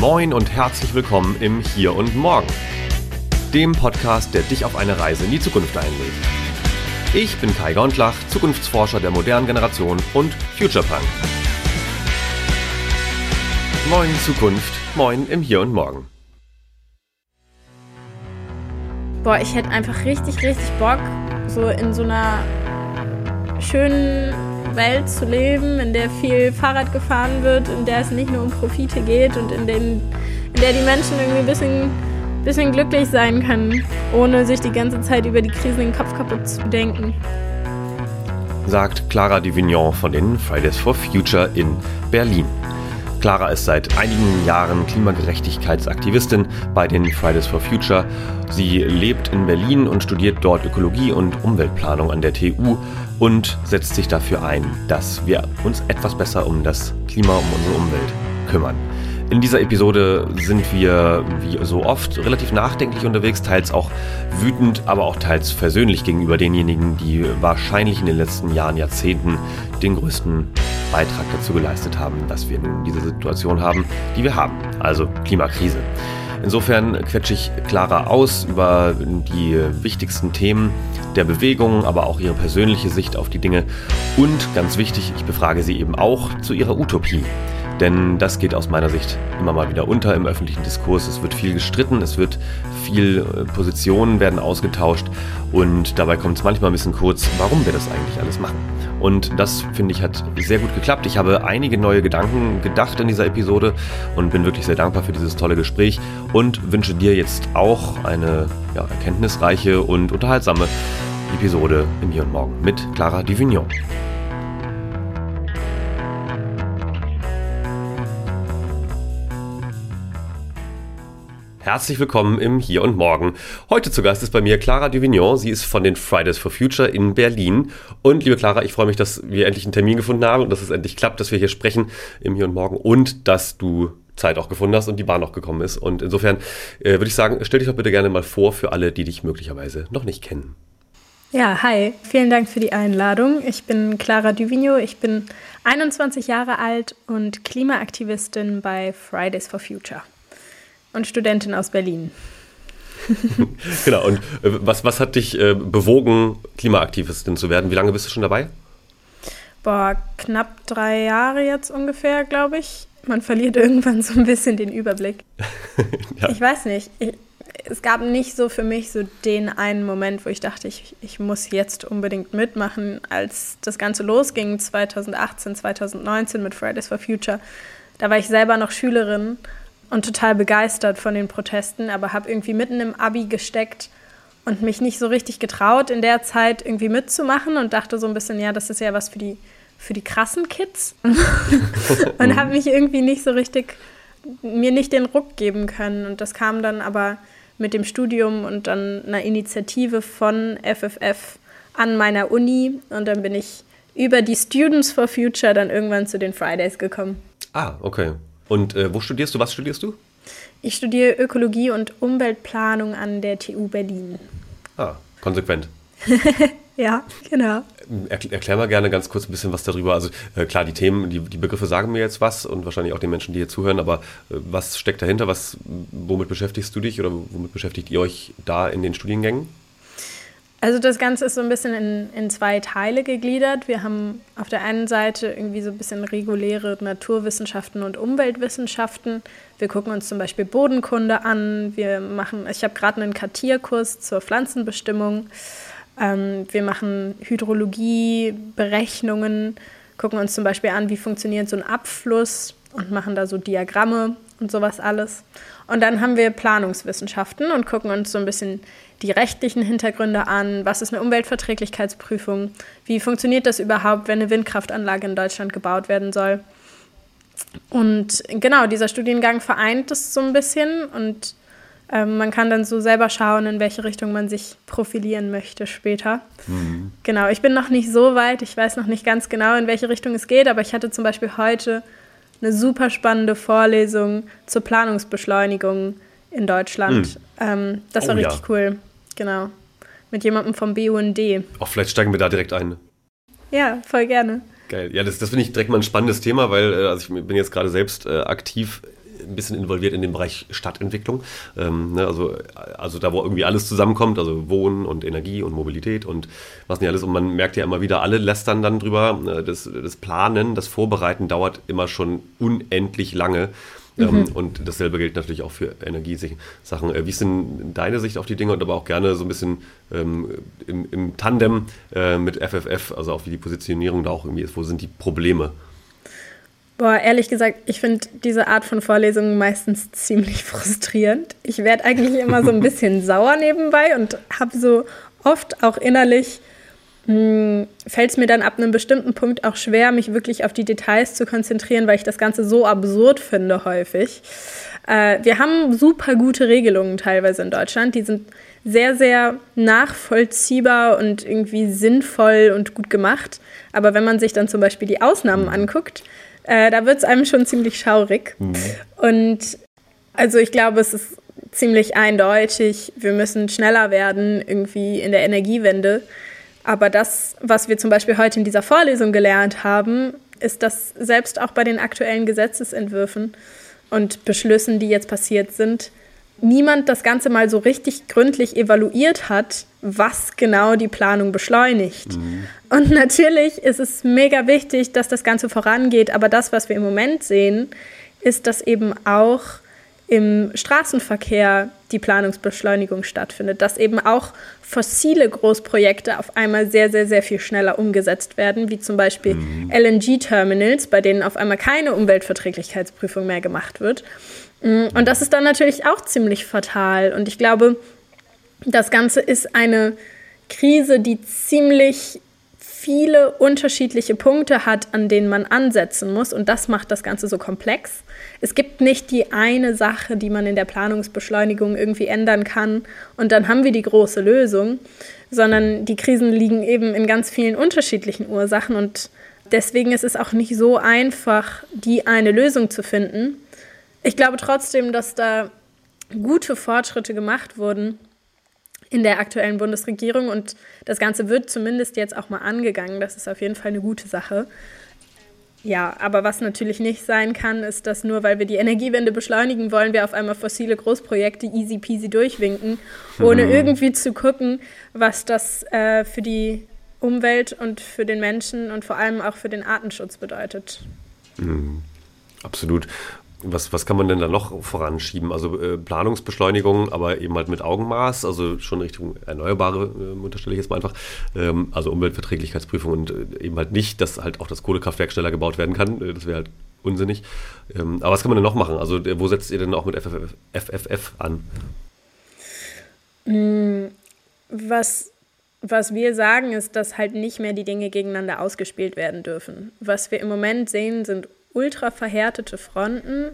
Moin und herzlich willkommen im Hier und Morgen, dem Podcast, der dich auf eine Reise in die Zukunft einlädt. Ich bin Kai Gondlach, Zukunftsforscher der modernen Generation und Futurepunk. Moin Zukunft, moin im Hier und Morgen. Boah, ich hätte einfach richtig, richtig Bock, so in so einer schönen Welt zu leben, in der viel Fahrrad gefahren wird, in der es nicht nur um Profite geht und in, den, in der die Menschen irgendwie ein bisschen, bisschen glücklich sein können, ohne sich die ganze Zeit über die Krisen den Kopf kaputt zu denken. Sagt Clara Divignon von den Fridays for Future in Berlin. Clara ist seit einigen Jahren Klimagerechtigkeitsaktivistin bei den Fridays for Future. Sie lebt in Berlin und studiert dort Ökologie und Umweltplanung an der TU und setzt sich dafür ein, dass wir uns etwas besser um das Klima, um unsere Umwelt kümmern. In dieser Episode sind wir, wie so oft, relativ nachdenklich unterwegs, teils auch wütend, aber auch teils versöhnlich gegenüber denjenigen, die wahrscheinlich in den letzten Jahren, Jahrzehnten den größten Beitrag dazu geleistet haben, dass wir nun diese Situation haben, die wir haben, also Klimakrise. Insofern quetsche ich Clara aus über die wichtigsten Themen der Bewegung, aber auch ihre persönliche Sicht auf die Dinge. Und ganz wichtig, ich befrage sie eben auch zu ihrer Utopie. Denn das geht aus meiner Sicht immer mal wieder unter im öffentlichen Diskurs. Es wird viel gestritten, es wird viel äh, Positionen werden ausgetauscht und dabei kommt es manchmal ein bisschen kurz, warum wir das eigentlich alles machen. Und das, finde ich, hat sehr gut geklappt. Ich habe einige neue Gedanken gedacht in dieser Episode und bin wirklich sehr dankbar für dieses tolle Gespräch und wünsche dir jetzt auch eine ja, erkenntnisreiche und unterhaltsame Episode im Hier und Morgen mit Clara Divignon. Herzlich willkommen im Hier und Morgen. Heute zu Gast ist bei mir Clara Duvignon. Sie ist von den Fridays for Future in Berlin. Und liebe Clara, ich freue mich, dass wir endlich einen Termin gefunden haben und dass es endlich klappt, dass wir hier sprechen im Hier und Morgen und dass du Zeit auch gefunden hast und die Bahn auch gekommen ist. Und insofern äh, würde ich sagen, stell dich doch bitte gerne mal vor für alle, die dich möglicherweise noch nicht kennen. Ja, hi. Vielen Dank für die Einladung. Ich bin Clara Duvigno. Ich bin 21 Jahre alt und Klimaaktivistin bei Fridays for Future und Studentin aus Berlin. genau, und äh, was, was hat dich äh, bewogen, Klimaaktivistin zu werden? Wie lange bist du schon dabei? Boah, knapp drei Jahre jetzt ungefähr, glaube ich. Man verliert irgendwann so ein bisschen den Überblick. ja. Ich weiß nicht. Ich, es gab nicht so für mich so den einen Moment, wo ich dachte, ich, ich muss jetzt unbedingt mitmachen. Als das Ganze losging, 2018, 2019 mit Fridays for Future, da war ich selber noch Schülerin und total begeistert von den Protesten, aber habe irgendwie mitten im Abi gesteckt und mich nicht so richtig getraut, in der Zeit irgendwie mitzumachen und dachte so ein bisschen, ja, das ist ja was für die, für die krassen Kids. und habe mich irgendwie nicht so richtig, mir nicht den Ruck geben können. Und das kam dann aber mit dem Studium und dann einer Initiative von FFF an meiner Uni. Und dann bin ich über die Students for Future dann irgendwann zu den Fridays gekommen. Ah, okay. Und äh, wo studierst du? Was studierst du? Ich studiere Ökologie und Umweltplanung an der TU Berlin. Ah, konsequent. ja, genau. Erklär, erklär, mal gerne ganz kurz ein bisschen was darüber. Also äh, klar, die Themen, die, die Begriffe sagen mir jetzt was und wahrscheinlich auch den Menschen, die hier zuhören, aber äh, was steckt dahinter? Was, womit beschäftigst du dich oder womit beschäftigt ihr euch da in den Studiengängen? Also das Ganze ist so ein bisschen in, in zwei Teile gegliedert. Wir haben auf der einen Seite irgendwie so ein bisschen reguläre Naturwissenschaften und Umweltwissenschaften. Wir gucken uns zum Beispiel Bodenkunde an. Wir machen, ich habe gerade einen Kartierkurs zur Pflanzenbestimmung. Ähm, wir machen Hydrologie, Berechnungen, gucken uns zum Beispiel an, wie funktioniert so ein Abfluss und machen da so Diagramme und sowas alles. Und dann haben wir Planungswissenschaften und gucken uns so ein bisschen die rechtlichen Hintergründe an, was ist eine Umweltverträglichkeitsprüfung, wie funktioniert das überhaupt, wenn eine Windkraftanlage in Deutschland gebaut werden soll. Und genau, dieser Studiengang vereint das so ein bisschen und ähm, man kann dann so selber schauen, in welche Richtung man sich profilieren möchte später. Mhm. Genau, ich bin noch nicht so weit, ich weiß noch nicht ganz genau, in welche Richtung es geht, aber ich hatte zum Beispiel heute eine super spannende Vorlesung zur Planungsbeschleunigung in Deutschland. Mhm. Ähm, das war oh, richtig ja. cool. Genau. Mit jemandem vom BUND. Auch vielleicht steigen wir da direkt ein. Ja, voll gerne. Geil. Ja, das, das finde ich direkt mal ein spannendes Thema, weil äh, also ich bin jetzt gerade selbst äh, aktiv ein bisschen involviert in den Bereich Stadtentwicklung. Ähm, ne, also, also da, wo irgendwie alles zusammenkommt, also Wohnen und Energie und Mobilität und was nicht alles. Und man merkt ja immer wieder, alle lästern dann drüber. Äh, das, das Planen, das Vorbereiten dauert immer schon unendlich lange. Ähm, mhm. und dasselbe gilt natürlich auch für Energiesachen. Äh, wie ist denn deine Sicht auf die Dinge und aber auch gerne so ein bisschen ähm, im, im, Tandem äh, mit FFF, also auch wie die Positionierung da auch irgendwie ist? Wo sind die Probleme? Boah, ehrlich gesagt, ich finde diese Art von Vorlesungen meistens ziemlich frustrierend. Ich werde eigentlich immer so ein bisschen sauer nebenbei und habe so oft auch innerlich hm, fällt es mir dann ab einem bestimmten Punkt auch schwer, mich wirklich auf die Details zu konzentrieren, weil ich das Ganze so absurd finde häufig. Äh, wir haben super gute Regelungen teilweise in Deutschland. Die sind sehr, sehr nachvollziehbar und irgendwie sinnvoll und gut gemacht. Aber wenn man sich dann zum Beispiel die Ausnahmen mhm. anguckt, äh, da wird es einem schon ziemlich schaurig. Mhm. Und also ich glaube, es ist ziemlich eindeutig, wir müssen schneller werden irgendwie in der Energiewende. Aber das, was wir zum Beispiel heute in dieser Vorlesung gelernt haben, ist, dass selbst auch bei den aktuellen Gesetzesentwürfen und Beschlüssen, die jetzt passiert sind, niemand das Ganze mal so richtig gründlich evaluiert hat, was genau die Planung beschleunigt. Mhm. Und natürlich ist es mega wichtig, dass das Ganze vorangeht, aber das, was wir im Moment sehen, ist, dass eben auch im Straßenverkehr die Planungsbeschleunigung stattfindet, dass eben auch fossile Großprojekte auf einmal sehr, sehr, sehr viel schneller umgesetzt werden, wie zum Beispiel mhm. LNG-Terminals, bei denen auf einmal keine Umweltverträglichkeitsprüfung mehr gemacht wird. Mm, und das ist dann natürlich auch ziemlich fatal. Und ich glaube, das Ganze ist eine Krise, die ziemlich viele unterschiedliche Punkte hat, an denen man ansetzen muss. Und das macht das Ganze so komplex. Es gibt nicht die eine Sache, die man in der Planungsbeschleunigung irgendwie ändern kann und dann haben wir die große Lösung, sondern die Krisen liegen eben in ganz vielen unterschiedlichen Ursachen und deswegen ist es auch nicht so einfach, die eine Lösung zu finden. Ich glaube trotzdem, dass da gute Fortschritte gemacht wurden in der aktuellen Bundesregierung und das Ganze wird zumindest jetzt auch mal angegangen. Das ist auf jeden Fall eine gute Sache. Ja, aber was natürlich nicht sein kann, ist, dass nur weil wir die Energiewende beschleunigen wollen, wir auf einmal fossile Großprojekte easy peasy durchwinken, ohne mhm. irgendwie zu gucken, was das äh, für die Umwelt und für den Menschen und vor allem auch für den Artenschutz bedeutet. Mhm. Absolut. Was, was kann man denn da noch voranschieben? Also äh, Planungsbeschleunigung, aber eben halt mit Augenmaß, also schon Richtung Erneuerbare, äh, unterstelle ich jetzt mal einfach. Ähm, also Umweltverträglichkeitsprüfung und äh, eben halt nicht, dass halt auch das Kohlekraftwerk schneller gebaut werden kann. Äh, das wäre halt unsinnig. Ähm, aber was kann man denn noch machen? Also äh, wo setzt ihr denn auch mit FFF, FFF an? Mm, was was wir sagen, ist, dass halt nicht mehr die Dinge gegeneinander ausgespielt werden dürfen. Was wir im Moment sehen, sind ultra verhärtete Fronten.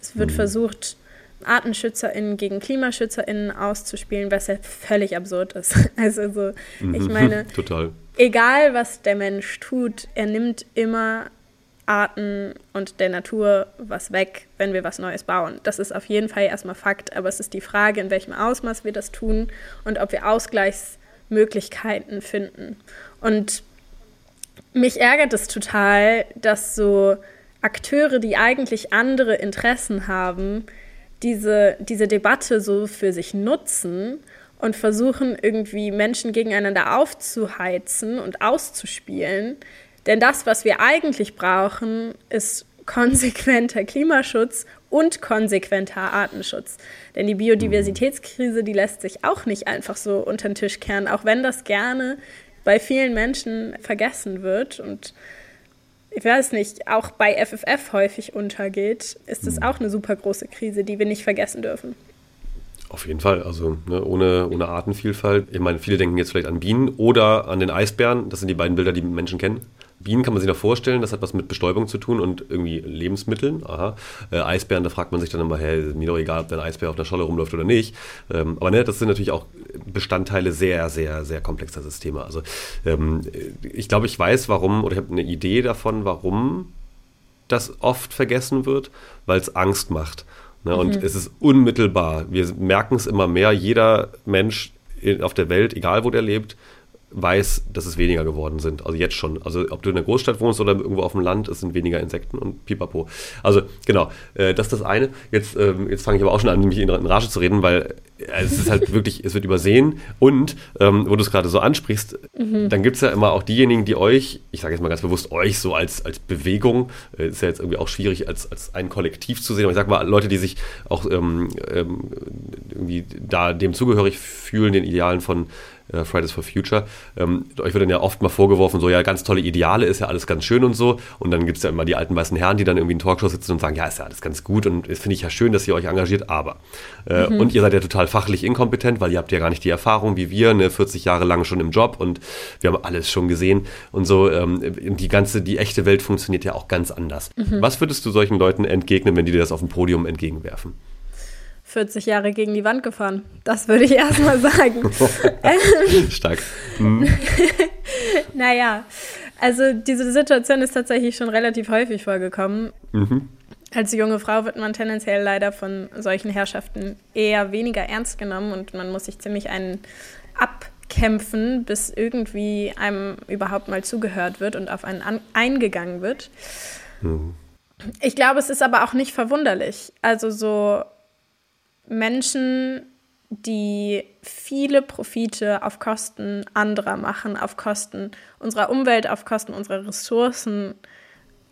Es wird mhm. versucht, ArtenschützerInnen gegen KlimaschützerInnen auszuspielen, was ja völlig absurd ist. Also so, mhm. ich meine, Total. egal was der Mensch tut, er nimmt immer Arten und der Natur was weg, wenn wir was Neues bauen. Das ist auf jeden Fall erstmal Fakt, aber es ist die Frage, in welchem Ausmaß wir das tun und ob wir Ausgleichsmöglichkeiten finden. Und mich ärgert es total, dass so Akteure, die eigentlich andere Interessen haben, diese, diese Debatte so für sich nutzen und versuchen irgendwie Menschen gegeneinander aufzuheizen und auszuspielen. Denn das, was wir eigentlich brauchen, ist konsequenter Klimaschutz und konsequenter Artenschutz. Denn die Biodiversitätskrise, die lässt sich auch nicht einfach so unter den Tisch kehren, auch wenn das gerne bei vielen Menschen vergessen wird. Und ich weiß nicht, auch bei FFF häufig untergeht, ist es mhm. auch eine super große Krise, die wir nicht vergessen dürfen. Auf jeden Fall, also ne, ohne, ohne Artenvielfalt. Ich meine, viele denken jetzt vielleicht an Bienen oder an den Eisbären. Das sind die beiden Bilder, die Menschen kennen. Bienen kann man sich noch vorstellen, das hat was mit Bestäubung zu tun und irgendwie Lebensmitteln. Aha. Äh, Eisbären, da fragt man sich dann immer, hey, mir doch egal, ob der Eisbär auf der Scholle rumläuft oder nicht. Ähm, aber ne, das sind natürlich auch Bestandteile sehr, sehr, sehr komplexer Systeme. Also ähm, ich glaube, ich weiß, warum, oder ich habe eine Idee davon, warum das oft vergessen wird, weil es Angst macht. Ne? Und mhm. es ist unmittelbar. Wir merken es immer mehr. Jeder Mensch auf der Welt, egal wo der lebt, weiß, dass es weniger geworden sind. Also jetzt schon. Also ob du in einer Großstadt wohnst oder irgendwo auf dem Land, es sind weniger Insekten und pipapo. Also genau, äh, das ist das eine. Jetzt, ähm, jetzt fange ich aber auch schon an, mich in, in Rage zu reden, weil äh, es ist halt wirklich, es wird übersehen. Und ähm, wo du es gerade so ansprichst, mhm. dann gibt es ja immer auch diejenigen, die euch, ich sage jetzt mal ganz bewusst euch so als, als Bewegung, äh, ist ja jetzt irgendwie auch schwierig, als, als ein Kollektiv zu sehen, aber ich sage mal, Leute, die sich auch ähm, ähm, irgendwie da dem zugehörig fühlen, den Idealen von Fridays for Future. Ähm, euch wird dann ja oft mal vorgeworfen, so ja, ganz tolle Ideale, ist ja alles ganz schön und so. Und dann gibt es ja immer die alten weißen Herren, die dann irgendwie in Talkshows sitzen und sagen, ja, ist ja alles ganz gut und finde ich ja schön, dass ihr euch engagiert, aber. Äh, mhm. Und ihr seid ja total fachlich inkompetent, weil ihr habt ja gar nicht die Erfahrung wie wir, ne, 40 Jahre lang schon im Job und wir haben alles schon gesehen und so. Ähm, die ganze, die echte Welt funktioniert ja auch ganz anders. Mhm. Was würdest du solchen Leuten entgegnen, wenn die dir das auf dem Podium entgegenwerfen? 40 Jahre gegen die Wand gefahren. Das würde ich erstmal sagen. Stark. Mhm. naja, also diese Situation ist tatsächlich schon relativ häufig vorgekommen. Mhm. Als junge Frau wird man tendenziell leider von solchen Herrschaften eher weniger ernst genommen und man muss sich ziemlich einen abkämpfen, bis irgendwie einem überhaupt mal zugehört wird und auf einen an eingegangen wird. Mhm. Ich glaube, es ist aber auch nicht verwunderlich. Also so Menschen, die viele Profite auf Kosten anderer machen, auf Kosten unserer Umwelt, auf Kosten unserer Ressourcen,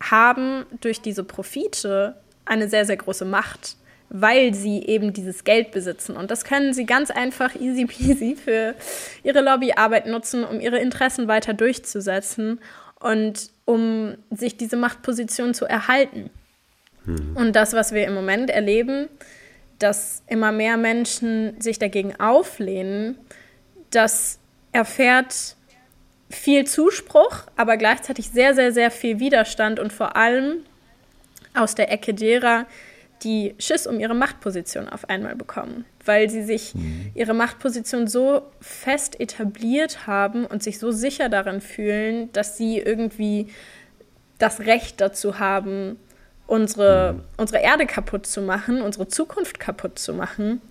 haben durch diese Profite eine sehr, sehr große Macht, weil sie eben dieses Geld besitzen. Und das können sie ganz einfach easy peasy für ihre Lobbyarbeit nutzen, um ihre Interessen weiter durchzusetzen und um sich diese Machtposition zu erhalten. Hm. Und das, was wir im Moment erleben, dass immer mehr Menschen sich dagegen auflehnen, das erfährt viel Zuspruch, aber gleichzeitig sehr, sehr, sehr viel Widerstand und vor allem aus der Ecke derer, die Schiss um ihre Machtposition auf einmal bekommen, weil sie sich mhm. ihre Machtposition so fest etabliert haben und sich so sicher darin fühlen, dass sie irgendwie das Recht dazu haben, unsere, mhm. unsere Erde kaputt zu machen, unsere Zukunft kaputt zu machen,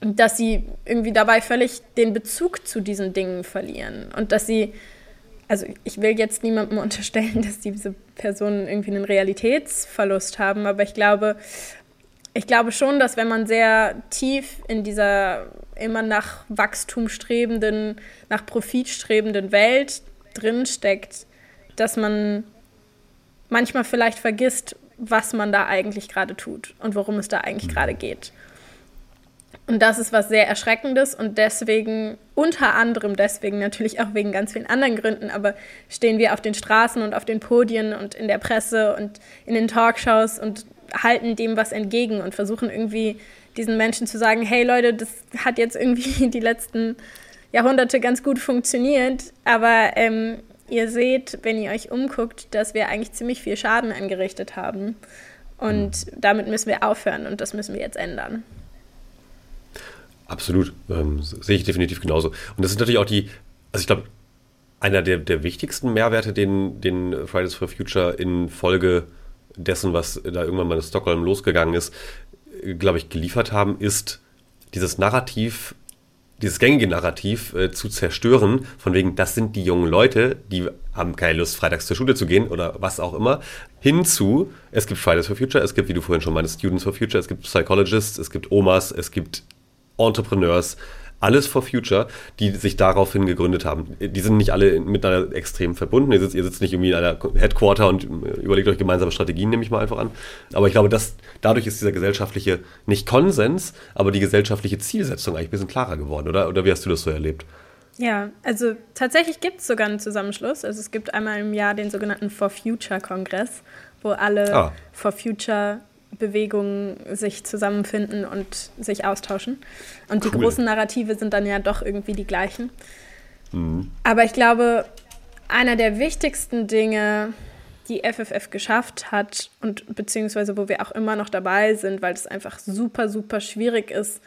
dass sie irgendwie dabei völlig den Bezug zu diesen Dingen verlieren und dass sie, also ich will jetzt niemandem unterstellen, dass diese Personen irgendwie einen Realitätsverlust haben, aber ich glaube, ich glaube schon, dass wenn man sehr tief in dieser immer nach Wachstum strebenden, nach Profit strebenden Welt drinsteckt, dass man manchmal vielleicht vergisst, was man da eigentlich gerade tut und worum es da eigentlich gerade geht. Und das ist was sehr Erschreckendes und deswegen, unter anderem deswegen, natürlich auch wegen ganz vielen anderen Gründen, aber stehen wir auf den Straßen und auf den Podien und in der Presse und in den Talkshows und halten dem was entgegen und versuchen irgendwie diesen Menschen zu sagen, hey Leute, das hat jetzt irgendwie die letzten Jahrhunderte ganz gut funktioniert, aber ähm, ihr seht, wenn ihr euch umguckt, dass wir eigentlich ziemlich viel Schaden angerichtet haben. Und mhm. damit müssen wir aufhören und das müssen wir jetzt ändern. Absolut, ähm, sehe ich definitiv genauso. Und das ist natürlich auch die, also ich glaube, einer der, der wichtigsten Mehrwerte, den, den Fridays for Future in Folge dessen, was da irgendwann mal in Stockholm losgegangen ist, glaube ich, geliefert haben, ist dieses Narrativ dieses gängige Narrativ äh, zu zerstören, von wegen, das sind die jungen Leute, die haben keine Lust, freitags zur Schule zu gehen oder was auch immer, hinzu, es gibt Fridays for Future, es gibt, wie du vorhin schon meinst, Students for Future, es gibt Psychologists, es gibt Omas, es gibt Entrepreneurs, alles for Future, die sich daraufhin gegründet haben. Die sind nicht alle miteinander extrem verbunden. Ihr sitzt, ihr sitzt nicht irgendwie in einer Headquarter und äh, überlegt euch gemeinsame Strategien, nehme ich mal einfach an. Aber ich glaube, dass dadurch ist dieser gesellschaftliche, nicht Konsens, aber die gesellschaftliche Zielsetzung eigentlich ein bisschen klarer geworden, oder? Oder wie hast du das so erlebt? Ja, also tatsächlich gibt es sogar einen Zusammenschluss. Also es gibt einmal im Jahr den sogenannten For Future Kongress, wo alle ah. For Future Bewegungen sich zusammenfinden und sich austauschen. Und cool. die großen Narrative sind dann ja doch irgendwie die gleichen. Mhm. Aber ich glaube, einer der wichtigsten Dinge, die FFF geschafft hat und beziehungsweise wo wir auch immer noch dabei sind, weil es einfach super, super schwierig ist,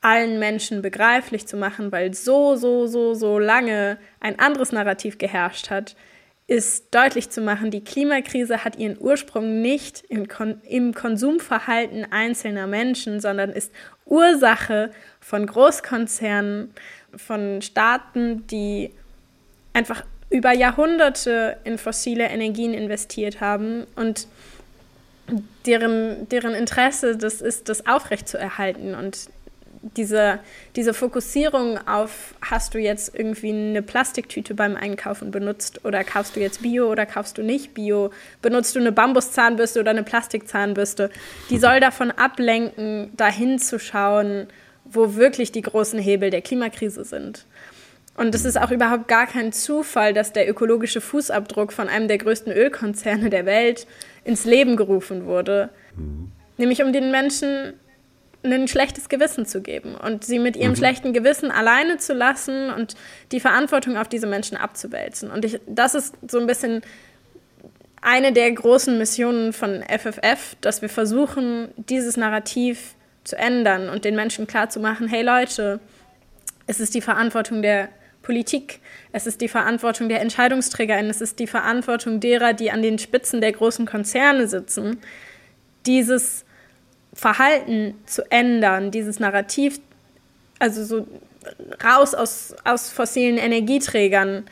allen Menschen begreiflich zu machen, weil so, so, so, so lange ein anderes Narrativ geherrscht hat, ist deutlich zu machen, die Klimakrise hat ihren Ursprung nicht im, Kon im Konsumverhalten einzelner Menschen, sondern ist Ursache von Großkonzernen, von Staaten, die einfach über Jahrhunderte in fossile Energien investiert haben und deren, deren Interesse das ist, das aufrechtzuerhalten. Und diese, diese Fokussierung auf, hast du jetzt irgendwie eine Plastiktüte beim Einkaufen benutzt oder kaufst du jetzt Bio oder kaufst du nicht Bio, benutzt du eine Bambuszahnbürste oder eine Plastikzahnbürste, die soll davon ablenken, dahin zu schauen, wo wirklich die großen Hebel der Klimakrise sind. Und es ist auch überhaupt gar kein Zufall, dass der ökologische Fußabdruck von einem der größten Ölkonzerne der Welt ins Leben gerufen wurde. Mhm. Nämlich um den Menschen ein schlechtes Gewissen zu geben und sie mit ihrem mhm. schlechten Gewissen alleine zu lassen und die Verantwortung auf diese Menschen abzuwälzen. Und ich, das ist so ein bisschen eine der großen Missionen von FFF, dass wir versuchen, dieses Narrativ zu ändern und den Menschen klarzumachen, hey Leute, es ist die Verantwortung der Politik, es ist die Verantwortung der EntscheidungsträgerInnen, es ist die Verantwortung derer, die an den Spitzen der großen Konzerne sitzen, dieses Verhalten zu ändern, dieses Narrativ, also so raus aus, aus fossilen Energieträgern,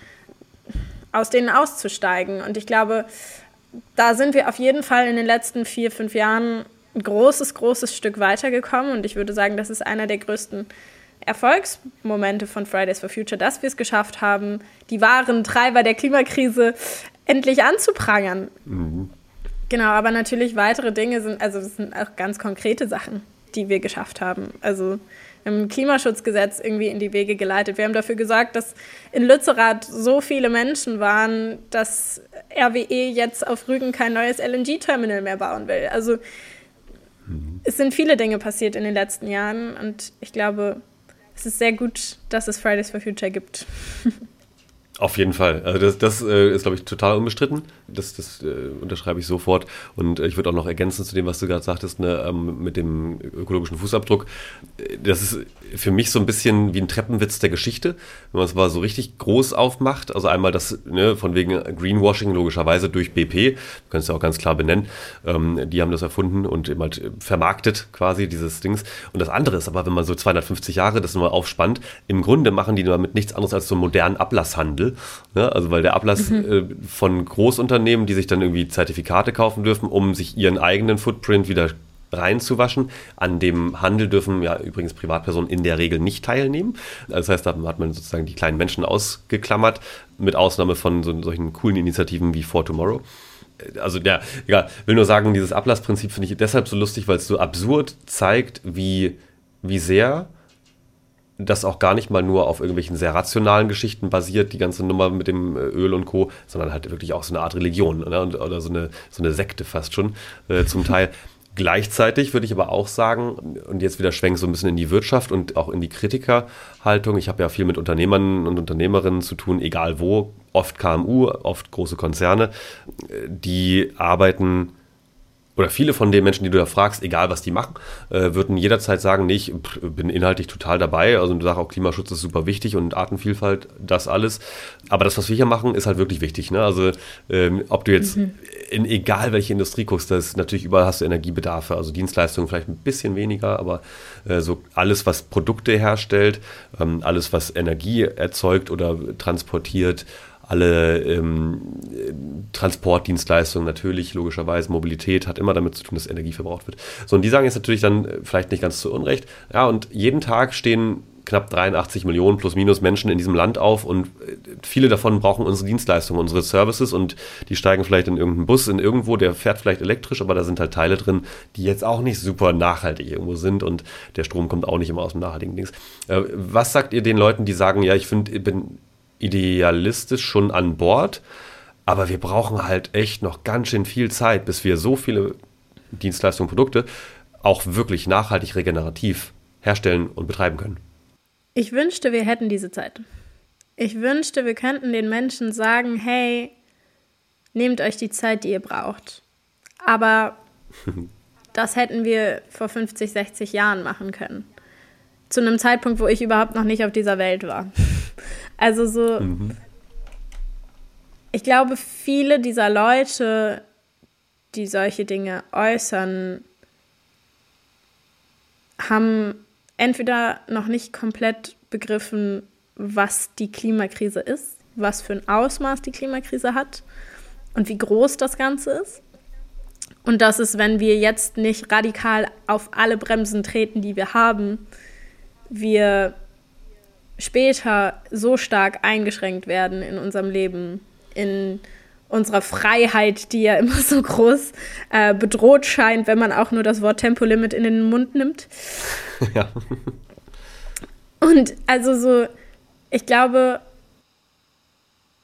aus denen auszusteigen. Und ich glaube, da sind wir auf jeden Fall in den letzten vier, fünf Jahren ein großes, großes Stück weitergekommen. Und ich würde sagen, das ist einer der größten Erfolgsmomente von Fridays for Future, dass wir es geschafft haben, die wahren Treiber der Klimakrise endlich anzuprangern. Mhm. Genau, aber natürlich weitere Dinge sind, also es sind auch ganz konkrete Sachen, die wir geschafft haben. Also ein Klimaschutzgesetz irgendwie in die Wege geleitet. Wir haben dafür gesorgt, dass in Lützerath so viele Menschen waren, dass RWE jetzt auf Rügen kein neues LNG-Terminal mehr bauen will. Also es sind viele Dinge passiert in den letzten Jahren und ich glaube, es ist sehr gut, dass es Fridays for Future gibt. Auf jeden Fall. Also das, das äh, ist, glaube ich, total unbestritten. Das, das äh, unterschreibe ich sofort. Und äh, ich würde auch noch ergänzen zu dem, was du gerade sagtest, ne, ähm, mit dem ökologischen Fußabdruck. Das ist für mich so ein bisschen wie ein Treppenwitz der Geschichte, wenn man es mal so richtig groß aufmacht. Also einmal das, ne, von wegen Greenwashing logischerweise durch BP, du kannst ja auch ganz klar benennen, ähm, die haben das erfunden und eben halt vermarktet quasi dieses Dings. Und das andere ist aber, wenn man so 250 Jahre das nochmal aufspannt, im Grunde machen die damit nichts anderes als so einen modernen Ablasshandel Handel. Ne? Also weil der Ablass mhm. äh, von Großunternehmen, die sich dann irgendwie Zertifikate kaufen dürfen, um sich ihren eigenen Footprint wieder reinzuwaschen. An dem Handel dürfen ja übrigens Privatpersonen in der Regel nicht teilnehmen. Das heißt, da hat man sozusagen die kleinen Menschen ausgeklammert, mit Ausnahme von so, solchen coolen Initiativen wie For Tomorrow. Also ja, egal, will nur sagen, dieses Ablassprinzip finde ich deshalb so lustig, weil es so absurd zeigt, wie, wie sehr das auch gar nicht mal nur auf irgendwelchen sehr rationalen Geschichten basiert, die ganze Nummer mit dem äh, Öl und Co., sondern halt wirklich auch so eine Art Religion ne? oder so eine, so eine Sekte fast schon äh, zum Teil. Gleichzeitig würde ich aber auch sagen, und jetzt wieder schwenke so ein bisschen in die Wirtschaft und auch in die Kritikerhaltung. Ich habe ja viel mit Unternehmern und Unternehmerinnen zu tun, egal wo, oft KMU, oft große Konzerne, äh, die arbeiten oder viele von den Menschen, die du da fragst, egal was die machen, äh, würden jederzeit sagen, nee, ich bin inhaltlich total dabei. Also du sagst auch, Klimaschutz ist super wichtig und Artenvielfalt, das alles. Aber das, was wir hier machen, ist halt wirklich wichtig. Ne? Also ähm, ob du jetzt mhm. in egal welche Industrie guckst, das ist natürlich überall hast du Energiebedarfe, also Dienstleistungen vielleicht ein bisschen weniger, aber äh, so alles, was Produkte herstellt, ähm, alles, was Energie erzeugt oder transportiert, alle ähm, Transportdienstleistungen natürlich, logischerweise, Mobilität hat immer damit zu tun, dass Energie verbraucht wird. So, und die sagen jetzt natürlich dann äh, vielleicht nicht ganz zu Unrecht, ja, und jeden Tag stehen knapp 83 Millionen plus minus Menschen in diesem Land auf und äh, viele davon brauchen unsere Dienstleistungen, unsere Services und die steigen vielleicht in irgendeinen Bus in irgendwo, der fährt vielleicht elektrisch, aber da sind halt Teile drin, die jetzt auch nicht super nachhaltig irgendwo sind und der Strom kommt auch nicht immer aus dem nachhaltigen Dings. Äh, was sagt ihr den Leuten, die sagen, ja, ich finde, bin idealistisch schon an Bord, aber wir brauchen halt echt noch ganz schön viel Zeit, bis wir so viele Dienstleistungen, Produkte auch wirklich nachhaltig regenerativ herstellen und betreiben können. Ich wünschte, wir hätten diese Zeit. Ich wünschte, wir könnten den Menschen sagen, hey, nehmt euch die Zeit, die ihr braucht. Aber das hätten wir vor 50, 60 Jahren machen können. Zu einem Zeitpunkt, wo ich überhaupt noch nicht auf dieser Welt war. Also so, mhm. ich glaube, viele dieser Leute, die solche Dinge äußern, haben entweder noch nicht komplett begriffen, was die Klimakrise ist, was für ein Ausmaß die Klimakrise hat und wie groß das Ganze ist. Und dass es, wenn wir jetzt nicht radikal auf alle Bremsen treten, die wir haben, wir später so stark eingeschränkt werden in unserem Leben, in unserer Freiheit, die ja immer so groß äh, bedroht scheint, wenn man auch nur das Wort Tempolimit in den Mund nimmt. Ja. Und also so, ich glaube,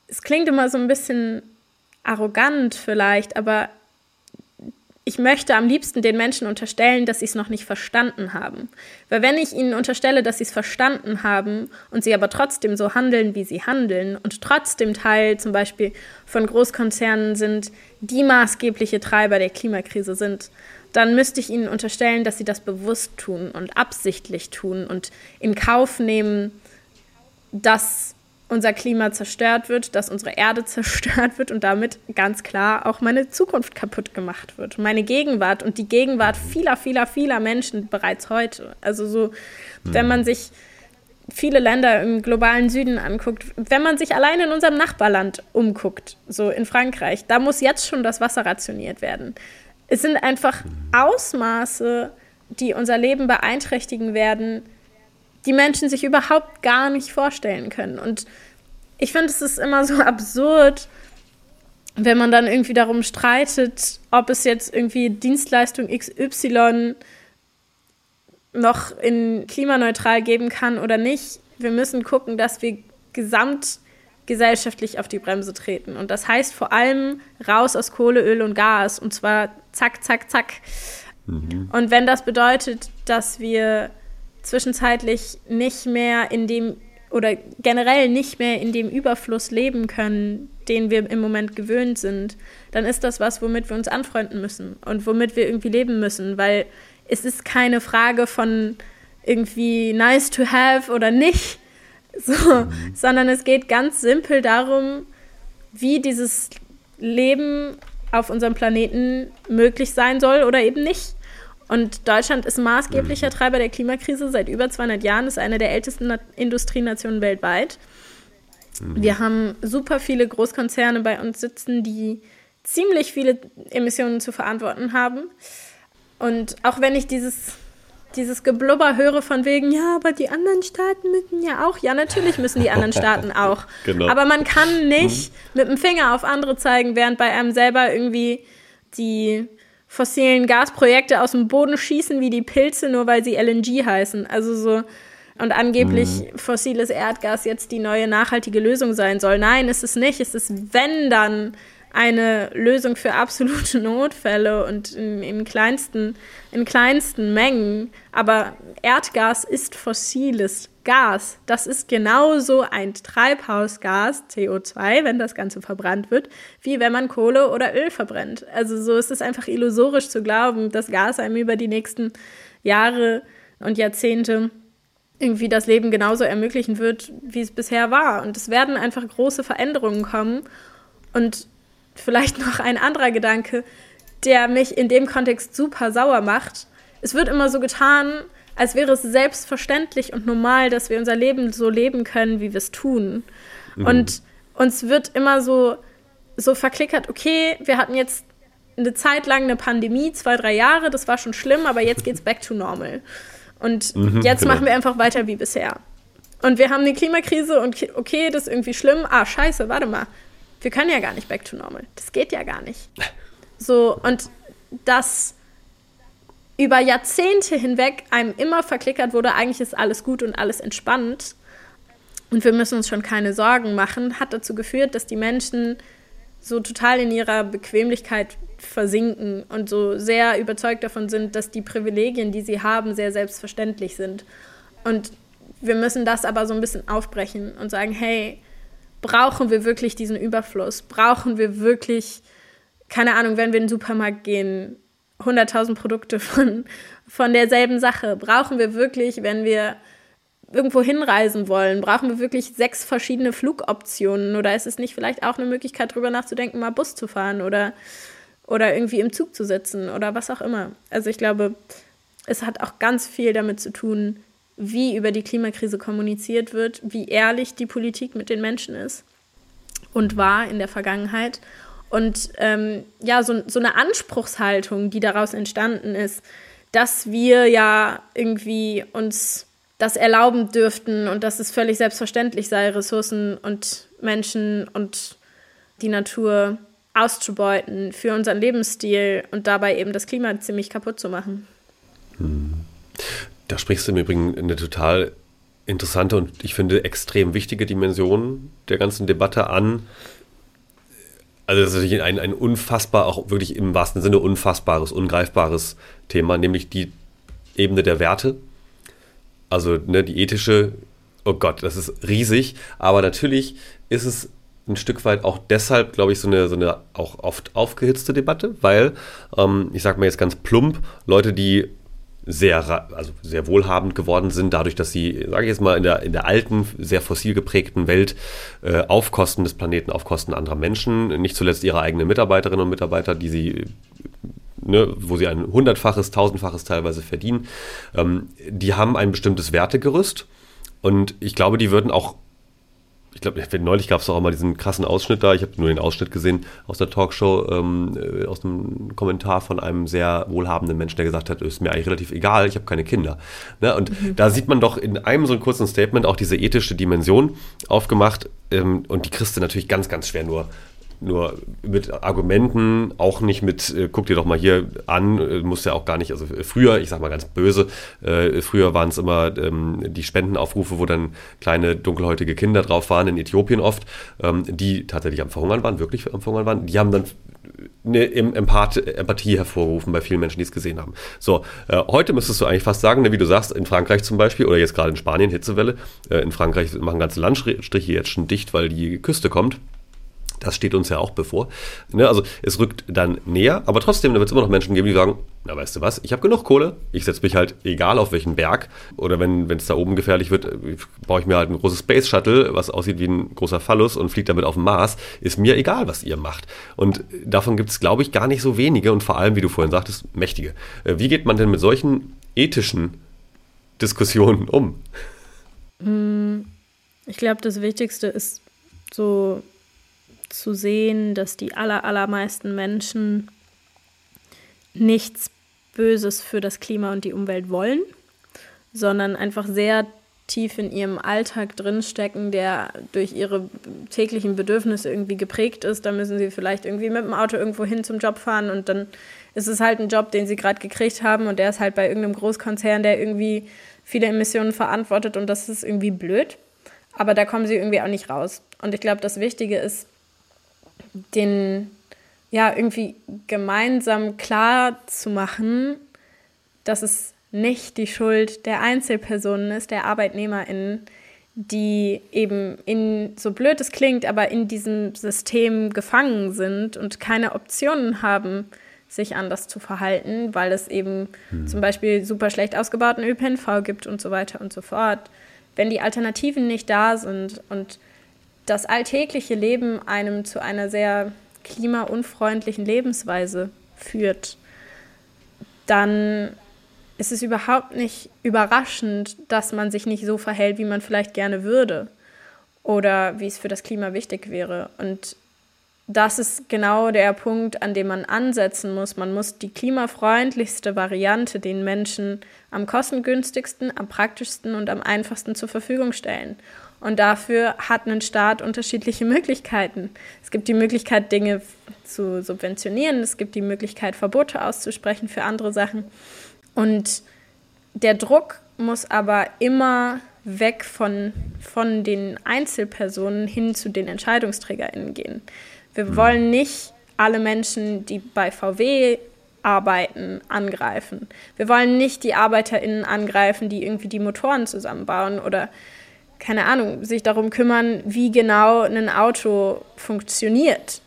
es klingt immer so ein bisschen arrogant vielleicht, aber ich möchte am liebsten den Menschen unterstellen, dass sie es noch nicht verstanden haben. Weil wenn ich ihnen unterstelle, dass sie es verstanden haben und sie aber trotzdem so handeln, wie sie handeln und trotzdem Teil zum Beispiel von Großkonzernen sind, die maßgebliche Treiber der Klimakrise sind, dann müsste ich ihnen unterstellen, dass sie das bewusst tun und absichtlich tun und in Kauf nehmen, dass unser Klima zerstört wird, dass unsere Erde zerstört wird und damit ganz klar auch meine Zukunft kaputt gemacht wird. Meine Gegenwart und die Gegenwart vieler, vieler, vieler Menschen bereits heute. Also so, wenn man sich viele Länder im globalen Süden anguckt, wenn man sich allein in unserem Nachbarland umguckt, so in Frankreich, da muss jetzt schon das Wasser rationiert werden. Es sind einfach Ausmaße, die unser Leben beeinträchtigen werden, die Menschen sich überhaupt gar nicht vorstellen können. Und ich finde, es ist immer so absurd, wenn man dann irgendwie darum streitet, ob es jetzt irgendwie Dienstleistung XY noch in klimaneutral geben kann oder nicht. Wir müssen gucken, dass wir gesamtgesellschaftlich auf die Bremse treten. Und das heißt vor allem raus aus Kohle, Öl und Gas. Und zwar zack, zack, zack. Mhm. Und wenn das bedeutet, dass wir zwischenzeitlich nicht mehr in dem oder generell nicht mehr in dem Überfluss leben können, den wir im Moment gewöhnt sind, dann ist das was, womit wir uns anfreunden müssen und womit wir irgendwie leben müssen, weil es ist keine Frage von irgendwie nice to have oder nicht, so, mhm. sondern es geht ganz simpel darum, wie dieses Leben auf unserem Planeten möglich sein soll oder eben nicht. Und Deutschland ist maßgeblicher mhm. Treiber der Klimakrise seit über 200 Jahren, ist eine der ältesten Na Industrienationen weltweit. Mhm. Wir haben super viele Großkonzerne bei uns sitzen, die ziemlich viele Emissionen zu verantworten haben. Und auch wenn ich dieses, dieses Geblubber höre von wegen, ja, aber die anderen Staaten müssen ja auch, ja, natürlich müssen die anderen Staaten auch. genau. Aber man kann nicht mhm. mit dem Finger auf andere zeigen, während bei einem selber irgendwie die fossilen Gasprojekte aus dem Boden schießen wie die Pilze, nur weil sie LNG heißen. Also so und angeblich mhm. fossiles Erdgas jetzt die neue nachhaltige Lösung sein soll. Nein, ist es nicht. Es ist, wenn dann, eine Lösung für absolute Notfälle und in, in, kleinsten, in kleinsten Mengen. Aber Erdgas ist fossiles Gas. Das ist genauso ein Treibhausgas, CO2, wenn das Ganze verbrannt wird, wie wenn man Kohle oder Öl verbrennt. Also so ist es einfach illusorisch zu glauben, dass Gas einem über die nächsten Jahre und Jahrzehnte irgendwie das Leben genauso ermöglichen wird, wie es bisher war. Und es werden einfach große Veränderungen kommen. Und vielleicht noch ein anderer Gedanke, der mich in dem Kontext super sauer macht. Es wird immer so getan, als wäre es selbstverständlich und normal, dass wir unser Leben so leben können, wie wir es tun. Mhm. Und uns wird immer so, so verklickert, okay, wir hatten jetzt eine Zeit lang eine Pandemie, zwei, drei Jahre, das war schon schlimm, aber jetzt geht's back to normal. Und mhm, jetzt genau. machen wir einfach weiter wie bisher. Und wir haben eine Klimakrise und okay, das ist irgendwie schlimm. Ah, scheiße, warte mal. Wir können ja gar nicht back to normal. Das geht ja gar nicht. So, und das über Jahrzehnte hinweg einem immer verklickert wurde, eigentlich ist alles gut und alles entspannt und wir müssen uns schon keine Sorgen machen, hat dazu geführt, dass die Menschen so total in ihrer Bequemlichkeit versinken und so sehr überzeugt davon sind, dass die Privilegien, die sie haben, sehr selbstverständlich sind. Und wir müssen das aber so ein bisschen aufbrechen und sagen, hey, brauchen wir wirklich diesen Überfluss? Brauchen wir wirklich, keine Ahnung, wenn wir in den Supermarkt gehen, 100.000 Produkte von, von derselben Sache? Brauchen wir wirklich, wenn wir irgendwo hinreisen wollen, brauchen wir wirklich sechs verschiedene Flugoptionen? Oder ist es nicht vielleicht auch eine Möglichkeit, darüber nachzudenken, mal Bus zu fahren oder, oder irgendwie im Zug zu sitzen oder was auch immer? Also ich glaube, es hat auch ganz viel damit zu tun, wie über die Klimakrise kommuniziert wird, wie ehrlich die Politik mit den Menschen ist und war in der Vergangenheit. Und ähm, ja, so, so eine Anspruchshaltung, die daraus entstanden ist, dass wir ja irgendwie uns das erlauben dürften und dass es völlig selbstverständlich sei, Ressourcen und Menschen und die Natur auszubeuten für unseren Lebensstil und dabei eben das Klima ziemlich kaputt zu machen. Hm. Da sprichst du im Übrigen eine total interessante und ich finde extrem wichtige Dimension der ganzen Debatte an. Also das ist natürlich ein, ein unfassbar, auch wirklich im wahrsten Sinne unfassbares, ungreifbares Thema, nämlich die Ebene der Werte. Also ne, die ethische, oh Gott, das ist riesig, aber natürlich ist es ein Stück weit auch deshalb, glaube ich, so eine, so eine auch oft aufgehitzte Debatte, weil, ähm, ich sage mal jetzt ganz plump, Leute, die sehr, also sehr wohlhabend geworden sind, dadurch, dass sie, sage ich jetzt mal, in der, in der alten, sehr fossil geprägten Welt äh, auf Kosten des Planeten, auf Kosten anderer Menschen, nicht zuletzt ihre eigenen Mitarbeiterinnen und Mitarbeiter, die sie Ne, wo sie ein hundertfaches, tausendfaches teilweise verdienen, ähm, die haben ein bestimmtes Wertegerüst. Und ich glaube, die würden auch ich glaube, neulich gab es auch mal diesen krassen Ausschnitt da. Ich habe nur den Ausschnitt gesehen aus der Talkshow, ähm, äh, aus einem Kommentar von einem sehr wohlhabenden Menschen, der gesagt hat, ist mir eigentlich relativ egal, ich habe keine Kinder. Ne? Und mhm. da sieht man doch in einem so einem kurzen Statement auch diese ethische Dimension aufgemacht. Ähm, und die kriegst du natürlich ganz, ganz schwer nur nur mit Argumenten, auch nicht mit, äh, guck dir doch mal hier an, äh, muss ja auch gar nicht, also früher, ich sag mal ganz böse, äh, früher waren es immer ähm, die Spendenaufrufe, wo dann kleine dunkelhäutige Kinder drauf waren, in Äthiopien oft, ähm, die tatsächlich am Verhungern waren, wirklich am Verhungern waren, die haben dann eine Empath Empathie hervorgerufen bei vielen Menschen, die es gesehen haben. So, äh, heute müsstest du eigentlich fast sagen, ne, wie du sagst, in Frankreich zum Beispiel oder jetzt gerade in Spanien, Hitzewelle, äh, in Frankreich machen ganze Landstriche jetzt schon dicht, weil die Küste kommt. Das steht uns ja auch bevor. Ne, also es rückt dann näher, aber trotzdem wird es immer noch Menschen geben, die sagen, na weißt du was, ich habe genug Kohle, ich setze mich halt egal auf welchen Berg oder wenn es da oben gefährlich wird, baue ich mir halt ein großes Space Shuttle, was aussieht wie ein großer Phallus und fliegt damit auf den Mars. Ist mir egal, was ihr macht. Und davon gibt es, glaube ich, gar nicht so wenige und vor allem, wie du vorhin sagtest, mächtige. Äh, wie geht man denn mit solchen ethischen Diskussionen um? Hm, ich glaube, das Wichtigste ist so zu sehen, dass die aller, allermeisten Menschen nichts Böses für das Klima und die Umwelt wollen, sondern einfach sehr tief in ihrem Alltag drinstecken, der durch ihre täglichen Bedürfnisse irgendwie geprägt ist. Da müssen sie vielleicht irgendwie mit dem Auto irgendwo hin zum Job fahren und dann ist es halt ein Job, den sie gerade gekriegt haben und der ist halt bei irgendeinem Großkonzern, der irgendwie viele Emissionen verantwortet und das ist irgendwie blöd. Aber da kommen sie irgendwie auch nicht raus. Und ich glaube, das Wichtige ist, den ja irgendwie gemeinsam klar zu machen, dass es nicht die Schuld der Einzelpersonen ist, der ArbeitnehmerInnen, die eben in, so blöd es klingt, aber in diesem System gefangen sind und keine Optionen haben, sich anders zu verhalten, weil es eben mhm. zum Beispiel super schlecht ausgebauten ÖPNV gibt und so weiter und so fort. Wenn die Alternativen nicht da sind und das alltägliche Leben einem zu einer sehr klimaunfreundlichen Lebensweise führt, dann ist es überhaupt nicht überraschend, dass man sich nicht so verhält, wie man vielleicht gerne würde oder wie es für das Klima wichtig wäre. Und das ist genau der Punkt, an dem man ansetzen muss. Man muss die klimafreundlichste Variante den Menschen am kostengünstigsten, am praktischsten und am einfachsten zur Verfügung stellen. Und dafür hat ein Staat unterschiedliche Möglichkeiten. Es gibt die Möglichkeit, Dinge zu subventionieren. Es gibt die Möglichkeit, Verbote auszusprechen für andere Sachen. Und der Druck muss aber immer weg von, von den Einzelpersonen hin zu den EntscheidungsträgerInnen gehen. Wir mhm. wollen nicht alle Menschen, die bei VW arbeiten, angreifen. Wir wollen nicht die ArbeiterInnen angreifen, die irgendwie die Motoren zusammenbauen oder keine Ahnung, sich darum kümmern, wie genau ein Auto funktioniert.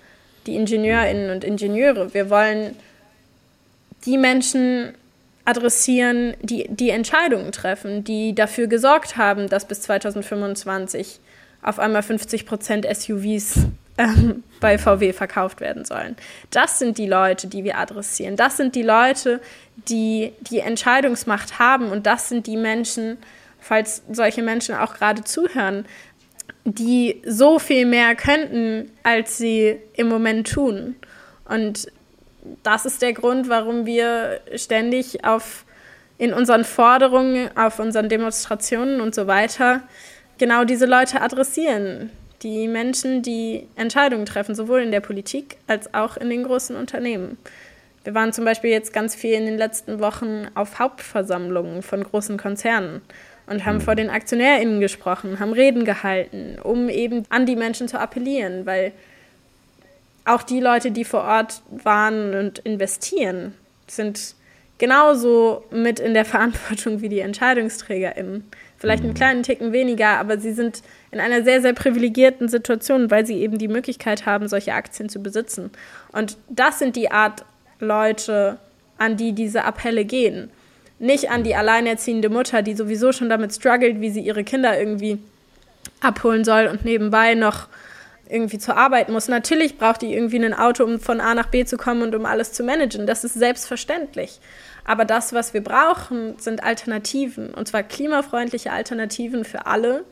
Die Ingenieurinnen und Ingenieure. Wir wollen die Menschen adressieren, die die Entscheidungen treffen, die dafür gesorgt haben, dass bis 2025 auf einmal 50 Prozent SUVs ähm, bei VW verkauft werden sollen. Das sind die Leute, die wir adressieren. Das sind die Leute, die die Entscheidungsmacht haben und das sind die Menschen, falls solche Menschen auch gerade zuhören, die so viel mehr könnten, als sie im Moment tun. Und das ist der Grund, warum wir ständig auf, in unseren Forderungen, auf unseren Demonstrationen und so weiter genau diese Leute adressieren. Die Menschen, die Entscheidungen treffen, sowohl in der Politik als auch in den großen Unternehmen. Wir waren zum Beispiel jetzt ganz viel in den letzten Wochen auf Hauptversammlungen von großen Konzernen und haben mhm. vor den AktionärInnen gesprochen, haben Reden gehalten, um eben an die Menschen zu appellieren, weil auch die Leute, die vor Ort waren und investieren, sind genauso mit in der Verantwortung wie die EntscheidungsträgerInnen. Vielleicht einen mhm. kleinen Ticken weniger, aber sie sind in einer sehr, sehr privilegierten Situation, weil sie eben die Möglichkeit haben, solche Aktien zu besitzen. Und das sind die Art Leute, an die diese Appelle gehen. Nicht an die alleinerziehende Mutter, die sowieso schon damit struggelt, wie sie ihre Kinder irgendwie abholen soll und nebenbei noch irgendwie zur Arbeit muss. Natürlich braucht die irgendwie ein Auto, um von A nach B zu kommen und um alles zu managen. Das ist selbstverständlich. Aber das, was wir brauchen, sind Alternativen. Und zwar klimafreundliche Alternativen für alle.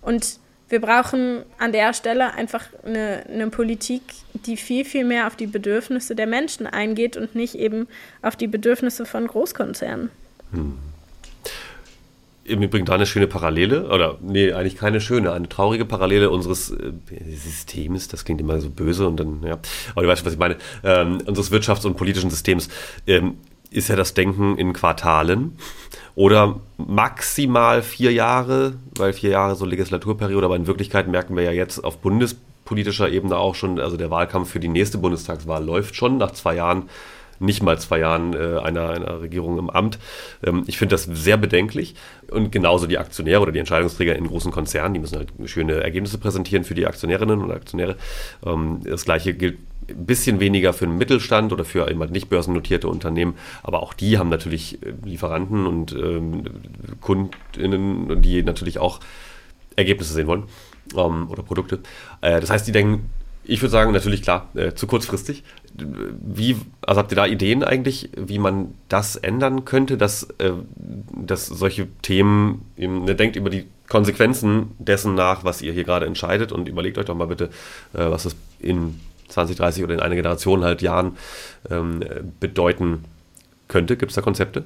Und wir brauchen an der Stelle einfach eine, eine, Politik, die viel, viel mehr auf die Bedürfnisse der Menschen eingeht und nicht eben auf die Bedürfnisse von Großkonzernen. Hm. Im Übrigen da eine schöne Parallele, oder nee, eigentlich keine schöne, eine traurige Parallele unseres äh, Systems, das klingt immer so böse und dann, ja, aber du weißt, was ich meine, ähm, unseres Wirtschafts- und politischen Systems. Ähm, ist ja das Denken in Quartalen. Oder maximal vier Jahre, weil vier Jahre so Legislaturperiode, aber in Wirklichkeit merken wir ja jetzt auf bundespolitischer Ebene auch schon, also der Wahlkampf für die nächste Bundestagswahl läuft schon nach zwei Jahren, nicht mal zwei Jahren äh, einer, einer Regierung im Amt. Ähm, ich finde das sehr bedenklich und genauso die Aktionäre oder die Entscheidungsträger in großen Konzernen, die müssen halt schöne Ergebnisse präsentieren für die Aktionärinnen und Aktionäre. Ähm, das gleiche gilt ein bisschen weniger für den Mittelstand oder für immer nicht börsennotierte Unternehmen, aber auch die haben natürlich äh, Lieferanten und ähm, Kundinnen, die natürlich auch Ergebnisse sehen wollen ähm, oder Produkte. Äh, das heißt, die denken, ich würde sagen, natürlich klar, äh, zu kurzfristig. Wie, also habt ihr da Ideen eigentlich, wie man das ändern könnte, dass, äh, dass solche Themen, eben, ne, denkt über die Konsequenzen dessen nach, was ihr hier gerade entscheidet und überlegt euch doch mal bitte, äh, was das in 20, 30 oder in einer Generation halt Jahren ähm, bedeuten könnte? Gibt es da Konzepte?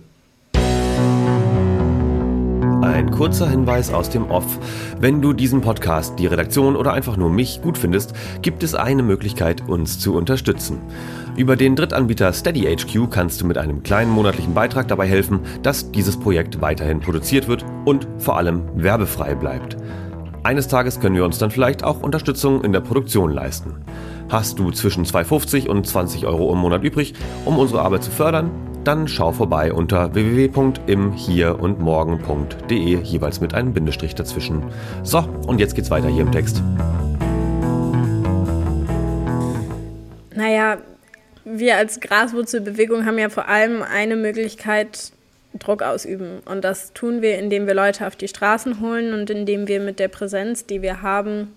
Ein kurzer Hinweis aus dem Off. Wenn du diesen Podcast, die Redaktion oder einfach nur mich gut findest, gibt es eine Möglichkeit, uns zu unterstützen. Über den Drittanbieter SteadyHQ kannst du mit einem kleinen monatlichen Beitrag dabei helfen, dass dieses Projekt weiterhin produziert wird und vor allem werbefrei bleibt. Eines Tages können wir uns dann vielleicht auch Unterstützung in der Produktion leisten. Hast du zwischen 2,50 und 20 Euro im Monat übrig, um unsere Arbeit zu fördern? Dann schau vorbei unter www.imhierundmorgen.de, jeweils mit einem Bindestrich dazwischen. So, und jetzt geht's weiter hier im Text. Naja, wir als Graswurzelbewegung haben ja vor allem eine Möglichkeit, Druck ausüben. Und das tun wir, indem wir Leute auf die Straßen holen und indem wir mit der Präsenz, die wir haben,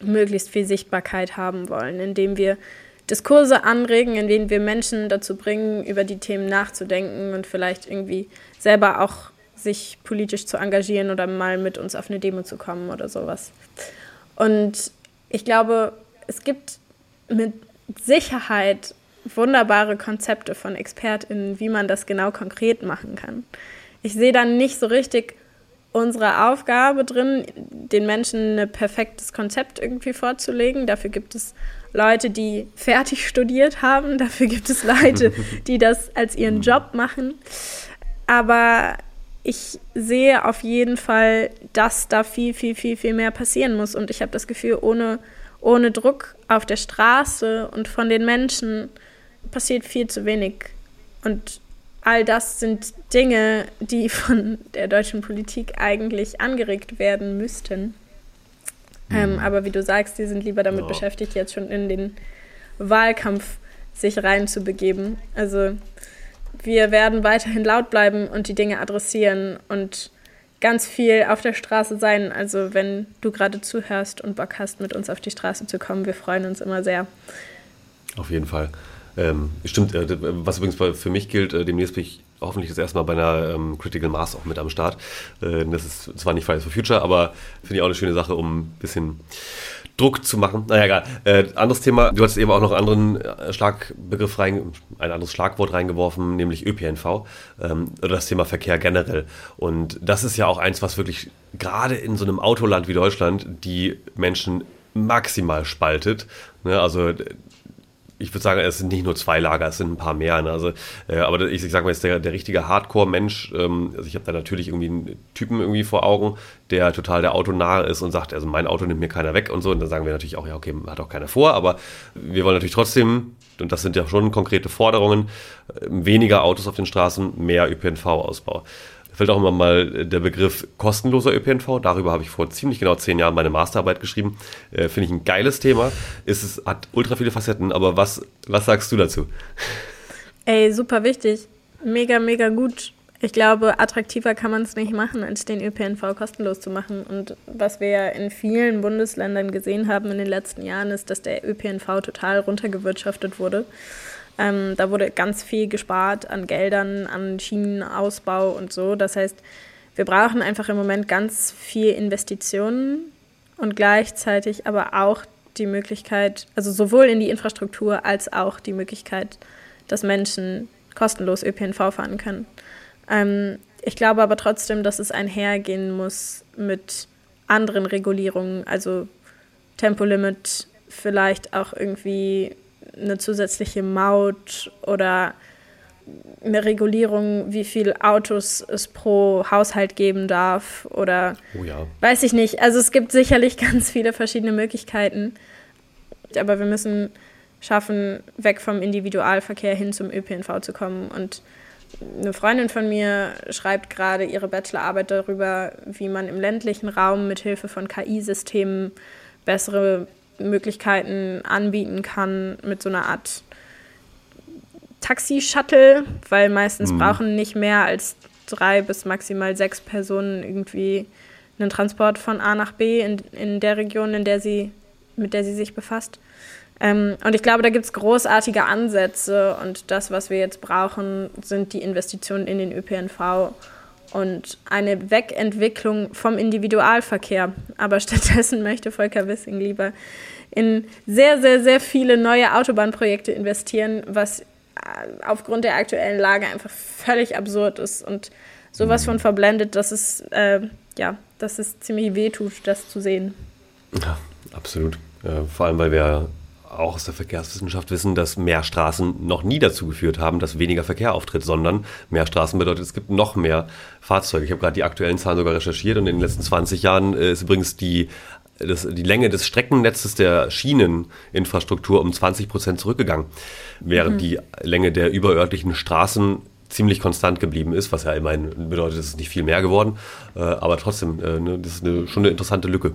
möglichst viel Sichtbarkeit haben wollen, indem wir Diskurse anregen, in denen wir Menschen dazu bringen, über die Themen nachzudenken und vielleicht irgendwie selber auch sich politisch zu engagieren oder mal mit uns auf eine Demo zu kommen oder sowas. Und ich glaube, es gibt mit Sicherheit wunderbare Konzepte von ExpertInnen, wie man das genau konkret machen kann. Ich sehe dann nicht so richtig unsere Aufgabe drin, den Menschen ein perfektes Konzept irgendwie vorzulegen. Dafür gibt es Leute, die fertig studiert haben. Dafür gibt es Leute, die das als ihren Job machen. Aber ich sehe auf jeden Fall, dass da viel, viel, viel, viel mehr passieren muss. Und ich habe das Gefühl, ohne, ohne Druck auf der Straße und von den Menschen passiert viel zu wenig. Und all das sind Dinge, die von der deutschen Politik eigentlich angeregt werden müssten. Mhm. Ähm, aber wie du sagst, die sind lieber damit ja. beschäftigt, jetzt schon in den Wahlkampf sich reinzubegeben. Also wir werden weiterhin laut bleiben und die Dinge adressieren und ganz viel auf der Straße sein. Also wenn du gerade zuhörst und Bock hast, mit uns auf die Straße zu kommen, wir freuen uns immer sehr. Auf jeden Fall. Ähm, stimmt, äh, was übrigens für mich gilt, äh, demnächst bin ich hoffentlich das erste Mal bei einer ähm, Critical Mass auch mit am Start. Äh, das ist zwar nicht Fridays for Future, aber finde ich auch eine schöne Sache, um ein bisschen Druck zu machen. Naja, egal. Äh, anderes Thema. Du hast eben auch noch einen anderen äh, Schlagbegriff rein, ein anderes Schlagwort reingeworfen, nämlich ÖPNV ähm, oder das Thema Verkehr generell. Und das ist ja auch eins, was wirklich gerade in so einem Autoland wie Deutschland die Menschen maximal spaltet. Ne? Also ich würde sagen, es sind nicht nur zwei Lager, es sind ein paar mehr. Ne? Also, äh, aber ich, ich sage mal, jetzt der, der richtige Hardcore-Mensch, ähm, also ich habe da natürlich irgendwie einen Typen irgendwie vor Augen, der total der Autonahe ist und sagt, also mein Auto nimmt mir keiner weg und so. Und dann sagen wir natürlich auch, ja, okay, hat auch keiner vor, aber wir wollen natürlich trotzdem, und das sind ja schon konkrete Forderungen, äh, weniger Autos auf den Straßen, mehr ÖPNV-Ausbau fällt auch immer mal der Begriff kostenloser ÖPNV. Darüber habe ich vor ziemlich genau zehn Jahren meine Masterarbeit geschrieben. Äh, Finde ich ein geiles Thema. Es ist, hat ultra viele Facetten, aber was, was sagst du dazu? Ey, super wichtig. Mega, mega gut. Ich glaube, attraktiver kann man es nicht machen, als den ÖPNV kostenlos zu machen. Und was wir ja in vielen Bundesländern gesehen haben in den letzten Jahren, ist, dass der ÖPNV total runtergewirtschaftet wurde. Ähm, da wurde ganz viel gespart an Geldern, an Schienenausbau und so. Das heißt, wir brauchen einfach im Moment ganz viel Investitionen und gleichzeitig aber auch die Möglichkeit, also sowohl in die Infrastruktur als auch die Möglichkeit, dass Menschen kostenlos ÖPNV fahren können. Ähm, ich glaube aber trotzdem, dass es einhergehen muss mit anderen Regulierungen, also Tempolimit, vielleicht auch irgendwie eine zusätzliche Maut oder eine Regulierung, wie viele Autos es pro Haushalt geben darf oder oh ja. weiß ich nicht. Also es gibt sicherlich ganz viele verschiedene Möglichkeiten, aber wir müssen schaffen, weg vom Individualverkehr hin zum ÖPNV zu kommen. Und eine Freundin von mir schreibt gerade ihre Bachelorarbeit darüber, wie man im ländlichen Raum mit Hilfe von KI-Systemen bessere Möglichkeiten anbieten kann mit so einer Art Taxi-Shuttle, weil meistens mhm. brauchen nicht mehr als drei bis maximal sechs Personen irgendwie einen Transport von A nach B in, in der Region, in der sie, mit der sie sich befasst. Ähm, und ich glaube, da gibt es großartige Ansätze und das, was wir jetzt brauchen, sind die Investitionen in den ÖPNV und eine Wegentwicklung vom Individualverkehr. Aber stattdessen möchte Volker Wissing lieber in sehr, sehr, sehr viele neue Autobahnprojekte investieren, was äh, aufgrund der aktuellen Lage einfach völlig absurd ist und sowas von verblendet, dass es, äh, ja, dass es ziemlich wehtut, das zu sehen. Ja, absolut. Äh, vor allem, weil wir auch aus der Verkehrswissenschaft wissen, dass mehr Straßen noch nie dazu geführt haben, dass weniger Verkehr auftritt, sondern mehr Straßen bedeutet, es gibt noch mehr Fahrzeuge. Ich habe gerade die aktuellen Zahlen sogar recherchiert und in den letzten 20 Jahren äh, ist übrigens die, das, die Länge des Streckennetzes der Schieneninfrastruktur um 20 Prozent zurückgegangen, während mhm. die Länge der überörtlichen Straßen ziemlich konstant geblieben ist, was ja immerhin bedeutet, es ist nicht viel mehr geworden, äh, aber trotzdem, äh, ne, das ist eine, schon eine interessante Lücke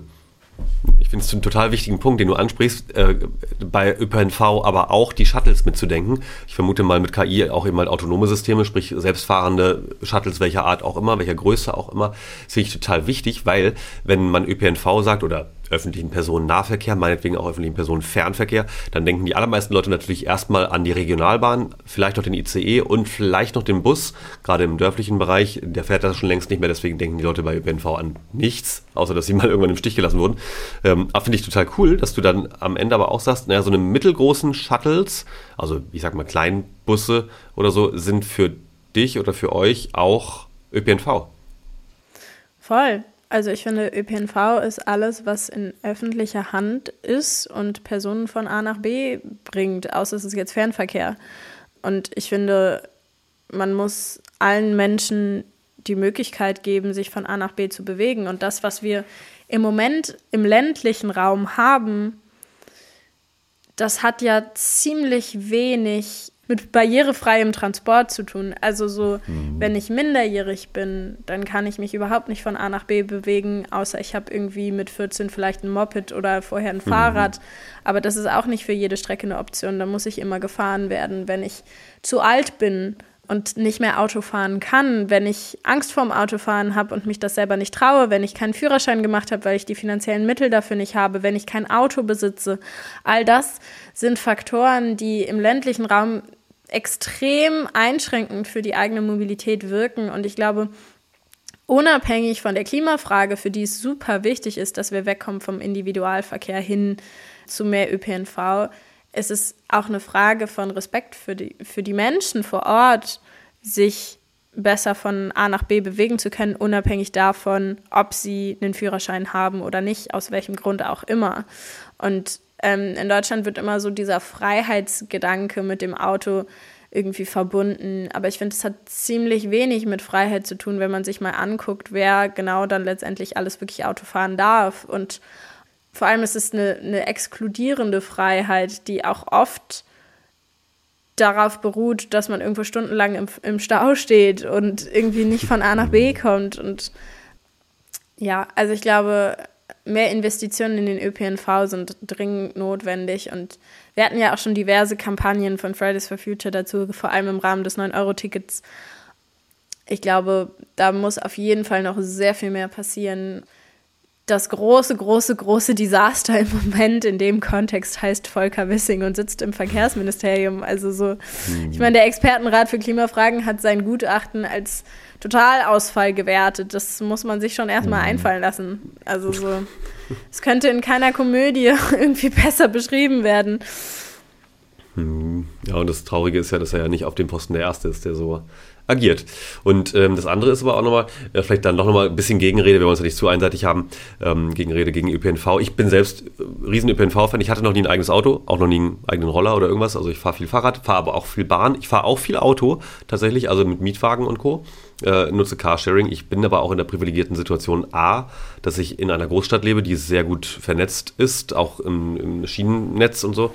ich finde es einen total wichtigen Punkt, den du ansprichst, äh, bei ÖPNV aber auch die Shuttles mitzudenken. Ich vermute mal mit KI auch eben mal autonome Systeme, sprich selbstfahrende Shuttles welcher Art auch immer, welcher Größe auch immer, finde ich total wichtig, weil wenn man ÖPNV sagt oder öffentlichen Personennahverkehr, meinetwegen auch öffentlichen Personenfernverkehr, dann denken die allermeisten Leute natürlich erstmal an die Regionalbahn, vielleicht noch den ICE und vielleicht noch den Bus, gerade im dörflichen Bereich. Der fährt das schon längst nicht mehr, deswegen denken die Leute bei ÖPNV an nichts, außer dass sie mal irgendwann im Stich gelassen wurden. Ähm, aber finde ich total cool, dass du dann am Ende aber auch sagst, naja, so eine mittelgroßen Shuttles, also ich sag mal Kleinbusse oder so, sind für dich oder für euch auch ÖPNV. Voll. Also ich finde, ÖPNV ist alles, was in öffentlicher Hand ist und Personen von A nach B bringt, außer es ist jetzt Fernverkehr. Und ich finde, man muss allen Menschen die Möglichkeit geben, sich von A nach B zu bewegen. Und das, was wir im Moment im ländlichen Raum haben, das hat ja ziemlich wenig mit barrierefreiem Transport zu tun. Also so, mhm. wenn ich minderjährig bin, dann kann ich mich überhaupt nicht von A nach B bewegen, außer ich habe irgendwie mit 14 vielleicht ein Moped oder vorher ein mhm. Fahrrad. Aber das ist auch nicht für jede Strecke eine Option. Da muss ich immer gefahren werden. Wenn ich zu alt bin und nicht mehr Auto fahren kann, wenn ich Angst vorm Autofahren habe und mich das selber nicht traue, wenn ich keinen Führerschein gemacht habe, weil ich die finanziellen Mittel dafür nicht habe, wenn ich kein Auto besitze, all das sind Faktoren, die im ländlichen Raum extrem einschränkend für die eigene Mobilität wirken. Und ich glaube, unabhängig von der Klimafrage, für die es super wichtig ist, dass wir wegkommen vom Individualverkehr hin zu mehr ÖPNV, ist es auch eine Frage von Respekt für die, für die Menschen vor Ort, sich besser von A nach B bewegen zu können, unabhängig davon, ob sie einen Führerschein haben oder nicht, aus welchem Grund auch immer. Und ähm, in Deutschland wird immer so dieser Freiheitsgedanke mit dem Auto irgendwie verbunden. Aber ich finde, es hat ziemlich wenig mit Freiheit zu tun, wenn man sich mal anguckt, wer genau dann letztendlich alles wirklich Auto fahren darf. Und vor allem ist es eine, eine exkludierende Freiheit, die auch oft darauf beruht, dass man irgendwo stundenlang im, im Stau steht und irgendwie nicht von A nach B kommt. Und ja, also ich glaube, mehr Investitionen in den ÖPNV sind dringend notwendig. Und wir hatten ja auch schon diverse Kampagnen von Fridays for Future dazu, vor allem im Rahmen des 9-Euro-Tickets. Ich glaube, da muss auf jeden Fall noch sehr viel mehr passieren. Das große, große, große Desaster im Moment in dem Kontext heißt Volker Wissing und sitzt im Verkehrsministerium. Also so, mhm. ich meine, der Expertenrat für Klimafragen hat sein Gutachten als Totalausfall gewertet. Das muss man sich schon erstmal mhm. einfallen lassen. Also so, es könnte in keiner Komödie irgendwie besser beschrieben werden. Mhm. Ja, und das Traurige ist ja, dass er ja nicht auf dem Posten der Erste ist, der so agiert. Und ähm, das andere ist aber auch nochmal, äh, vielleicht dann doch nochmal ein bisschen Gegenrede, wenn wir uns ja nicht zu einseitig haben, ähm, Gegenrede gegen ÖPNV. Ich bin selbst äh, riesen ÖPNV-Fan. Ich hatte noch nie ein eigenes Auto, auch noch nie einen eigenen Roller oder irgendwas. Also ich fahre viel Fahrrad, fahre aber auch viel Bahn. Ich fahre auch viel Auto, tatsächlich, also mit Mietwagen und Co. Äh, nutze Carsharing. Ich bin aber auch in der privilegierten Situation A, dass ich in einer Großstadt lebe, die sehr gut vernetzt ist, auch im, im Schienennetz und so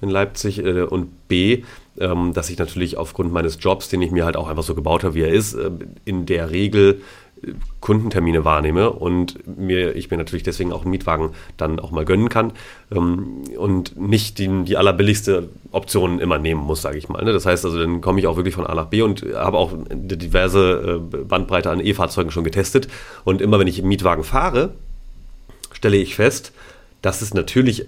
in Leipzig. Äh, und B, ähm, dass ich natürlich aufgrund meines Jobs, den ich mir halt auch einfach so gebaut habe, wie er ist, äh, in der Regel äh, Kundentermine wahrnehme und mir, ich mir natürlich deswegen auch einen Mietwagen dann auch mal gönnen kann ähm, und nicht die, die allerbilligste Option immer nehmen muss, sage ich mal. Ne? Das heißt also, dann komme ich auch wirklich von A nach B und habe auch diverse äh, Bandbreite an E-Fahrzeugen schon getestet und immer wenn ich im Mietwagen fahre, stelle ich fest, dass es natürlich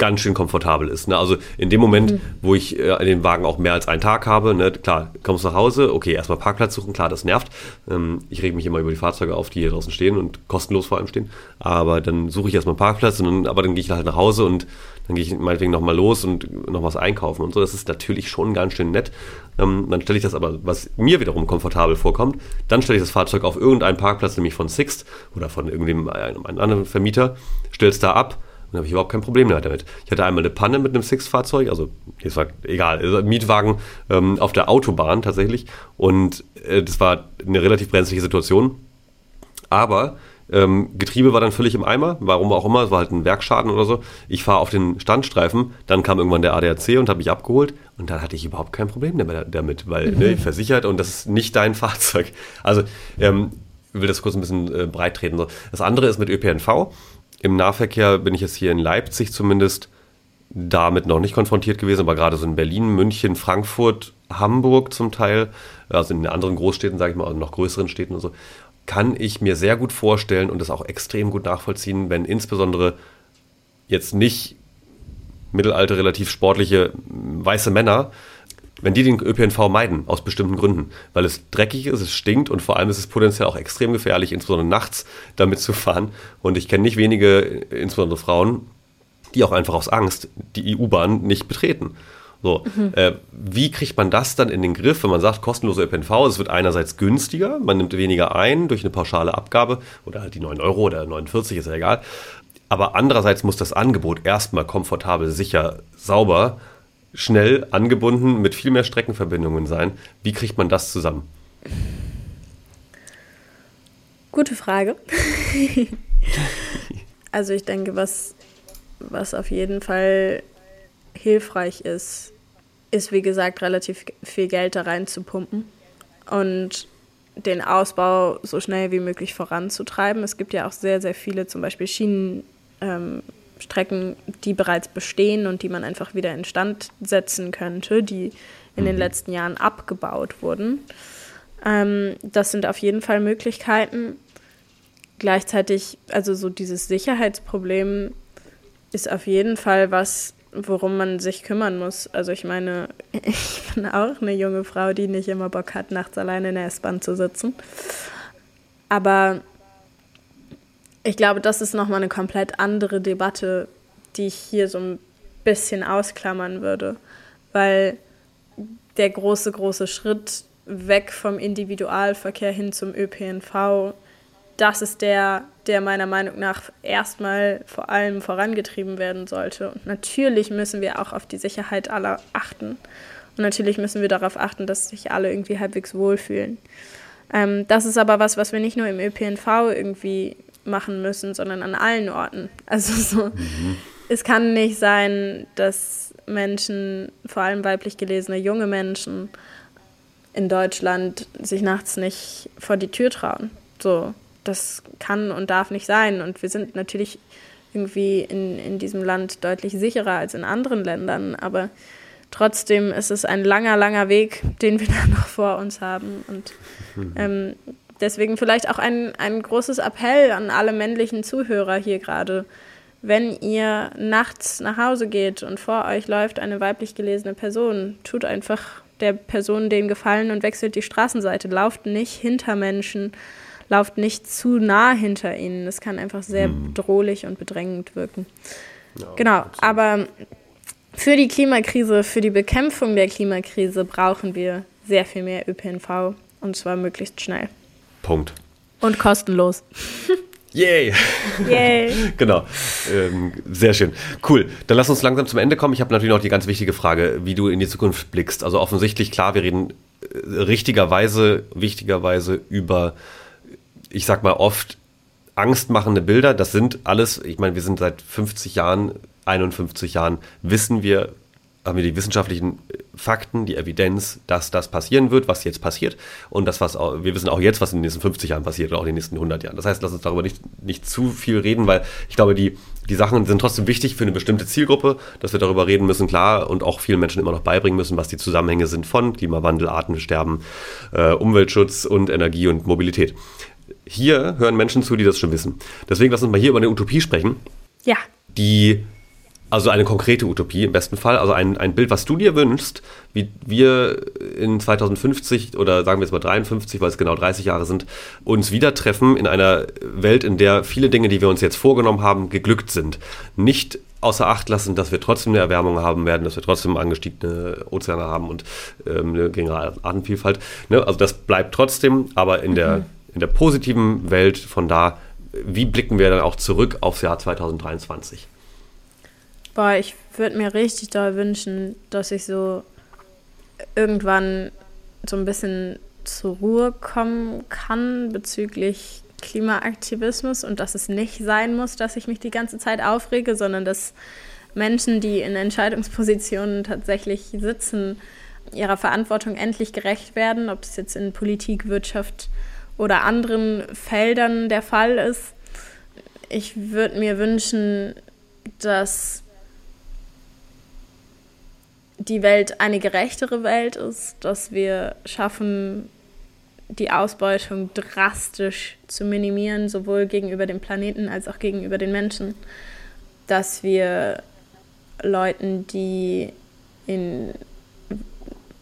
ganz schön komfortabel ist. Ne? Also in dem Moment, mhm. wo ich äh, den Wagen auch mehr als einen Tag habe, ne, klar, kommst nach Hause, okay, erstmal Parkplatz suchen, klar, das nervt. Ähm, ich reg mich immer über die Fahrzeuge auf, die hier draußen stehen und kostenlos vor allem stehen. Aber dann suche ich erstmal einen Parkplatz, und dann, aber dann gehe ich halt nach Hause und dann gehe ich meinetwegen nochmal los und noch was einkaufen und so. Das ist natürlich schon ganz schön nett. Ähm, dann stelle ich das aber, was mir wiederum komfortabel vorkommt, dann stelle ich das Fahrzeug auf irgendeinen Parkplatz, nämlich von Sixt oder von irgendeinem einem anderen Vermieter, stelle es da ab dann habe ich überhaupt kein Problem mehr damit. Ich hatte einmal eine Panne mit einem Six-Fahrzeug, also das war egal, also Mietwagen ähm, auf der Autobahn tatsächlich. Und äh, das war eine relativ brenzliche Situation. Aber ähm, Getriebe war dann völlig im Eimer, warum auch immer, es war halt ein Werkschaden oder so. Ich fahre auf den Standstreifen, dann kam irgendwann der ADAC und hat mich abgeholt und dann hatte ich überhaupt kein Problem damit, weil mhm. ne, versichert und das ist nicht dein Fahrzeug. Also ähm, ich will das kurz ein bisschen äh, breit treten. Das andere ist mit ÖPNV. Im Nahverkehr bin ich jetzt hier in Leipzig zumindest damit noch nicht konfrontiert gewesen, aber gerade so in Berlin, München, Frankfurt, Hamburg zum Teil, also in den anderen Großstädten, sage ich mal, also noch größeren Städten und so, kann ich mir sehr gut vorstellen und das auch extrem gut nachvollziehen, wenn insbesondere jetzt nicht Mittelalter relativ sportliche weiße Männer wenn die den ÖPNV meiden, aus bestimmten Gründen, weil es dreckig ist, es stinkt und vor allem ist es potenziell auch extrem gefährlich, insbesondere nachts damit zu fahren. Und ich kenne nicht wenige, insbesondere Frauen, die auch einfach aus Angst die EU-Bahn nicht betreten. So, mhm. äh, wie kriegt man das dann in den Griff, wenn man sagt, kostenlose ÖPNV, es wird einerseits günstiger, man nimmt weniger ein durch eine pauschale Abgabe oder halt die 9 Euro oder 49, ist ja egal. Aber andererseits muss das Angebot erstmal komfortabel, sicher, sauber schnell angebunden mit viel mehr Streckenverbindungen sein. Wie kriegt man das zusammen? Gute Frage. also ich denke, was, was auf jeden Fall hilfreich ist, ist wie gesagt relativ viel Geld da reinzupumpen und den Ausbau so schnell wie möglich voranzutreiben. Es gibt ja auch sehr, sehr viele zum Beispiel Schienen. Ähm, Strecken, die bereits bestehen und die man einfach wieder instand setzen könnte, die in mhm. den letzten Jahren abgebaut wurden. Ähm, das sind auf jeden Fall Möglichkeiten. Gleichzeitig, also so dieses Sicherheitsproblem ist auf jeden Fall was, worum man sich kümmern muss. Also ich meine, ich bin auch eine junge Frau, die nicht immer Bock hat, nachts alleine in der S-Bahn zu sitzen. Aber ich glaube, das ist nochmal eine komplett andere Debatte, die ich hier so ein bisschen ausklammern würde. Weil der große, große Schritt weg vom Individualverkehr hin zum ÖPNV, das ist der, der meiner Meinung nach erstmal vor allem vorangetrieben werden sollte. Und natürlich müssen wir auch auf die Sicherheit aller achten. Und natürlich müssen wir darauf achten, dass sich alle irgendwie halbwegs wohlfühlen. Ähm, das ist aber was, was wir nicht nur im ÖPNV irgendwie machen müssen, sondern an allen Orten. Also so, mhm. es kann nicht sein, dass Menschen, vor allem weiblich gelesene junge Menschen in Deutschland, sich nachts nicht vor die Tür trauen. So, das kann und darf nicht sein. Und wir sind natürlich irgendwie in, in diesem Land deutlich sicherer als in anderen Ländern, aber trotzdem ist es ein langer, langer Weg, den wir da noch vor uns haben. Und mhm. ähm, deswegen vielleicht auch ein, ein großes Appell an alle männlichen Zuhörer hier gerade. Wenn ihr nachts nach Hause geht und vor euch läuft eine weiblich gelesene Person, tut einfach der Person den Gefallen und wechselt die Straßenseite. Lauft nicht hinter Menschen, lauft nicht zu nah hinter ihnen. Das kann einfach sehr hm. bedrohlich und bedrängend wirken. Ja, genau, absolut. aber für die Klimakrise, für die Bekämpfung der Klimakrise brauchen wir sehr viel mehr ÖPNV und zwar möglichst schnell. Punkt. Und kostenlos. Yay! Yay! genau. Ähm, sehr schön. Cool. Dann lass uns langsam zum Ende kommen. Ich habe natürlich noch die ganz wichtige Frage, wie du in die Zukunft blickst. Also offensichtlich, klar, wir reden äh, richtigerweise, wichtigerweise über, ich sag mal, oft angstmachende Bilder. Das sind alles, ich meine, wir sind seit 50 Jahren, 51 Jahren, wissen wir, haben wir die wissenschaftlichen Fakten, die Evidenz, dass das passieren wird, was jetzt passiert. Und das, was auch, wir wissen auch jetzt, was in den nächsten 50 Jahren passiert oder auch in den nächsten 100 Jahren. Das heißt, lass uns darüber nicht, nicht zu viel reden, weil ich glaube, die, die Sachen sind trotzdem wichtig für eine bestimmte Zielgruppe, dass wir darüber reden müssen, klar, und auch vielen Menschen immer noch beibringen müssen, was die Zusammenhänge sind von Klimawandel, Artensterben, äh, Umweltschutz und Energie und Mobilität. Hier hören Menschen zu, die das schon wissen. Deswegen lass uns mal hier über eine Utopie sprechen. Ja. Die also eine konkrete Utopie im besten Fall, also ein, ein Bild, was du dir wünschst, wie wir in 2050 oder sagen wir jetzt mal 53, weil es genau 30 Jahre sind, uns wieder treffen in einer Welt, in der viele Dinge, die wir uns jetzt vorgenommen haben, geglückt sind. Nicht außer Acht lassen, dass wir trotzdem eine Erwärmung haben werden, dass wir trotzdem angestiegene Ozeane haben und ähm, eine geringere Artenvielfalt. Ne? Also das bleibt trotzdem, aber in, mhm. der, in der positiven Welt von da, wie blicken wir dann auch zurück aufs Jahr 2023? Boah, ich würde mir richtig doll wünschen, dass ich so irgendwann so ein bisschen zur Ruhe kommen kann bezüglich Klimaaktivismus und dass es nicht sein muss, dass ich mich die ganze Zeit aufrege, sondern dass Menschen, die in Entscheidungspositionen tatsächlich sitzen, ihrer Verantwortung endlich gerecht werden, ob das jetzt in Politik, Wirtschaft oder anderen Feldern der Fall ist. Ich würde mir wünschen, dass die Welt eine gerechtere Welt ist, dass wir schaffen, die Ausbeutung drastisch zu minimieren, sowohl gegenüber dem Planeten als auch gegenüber den Menschen, dass wir Leuten, die in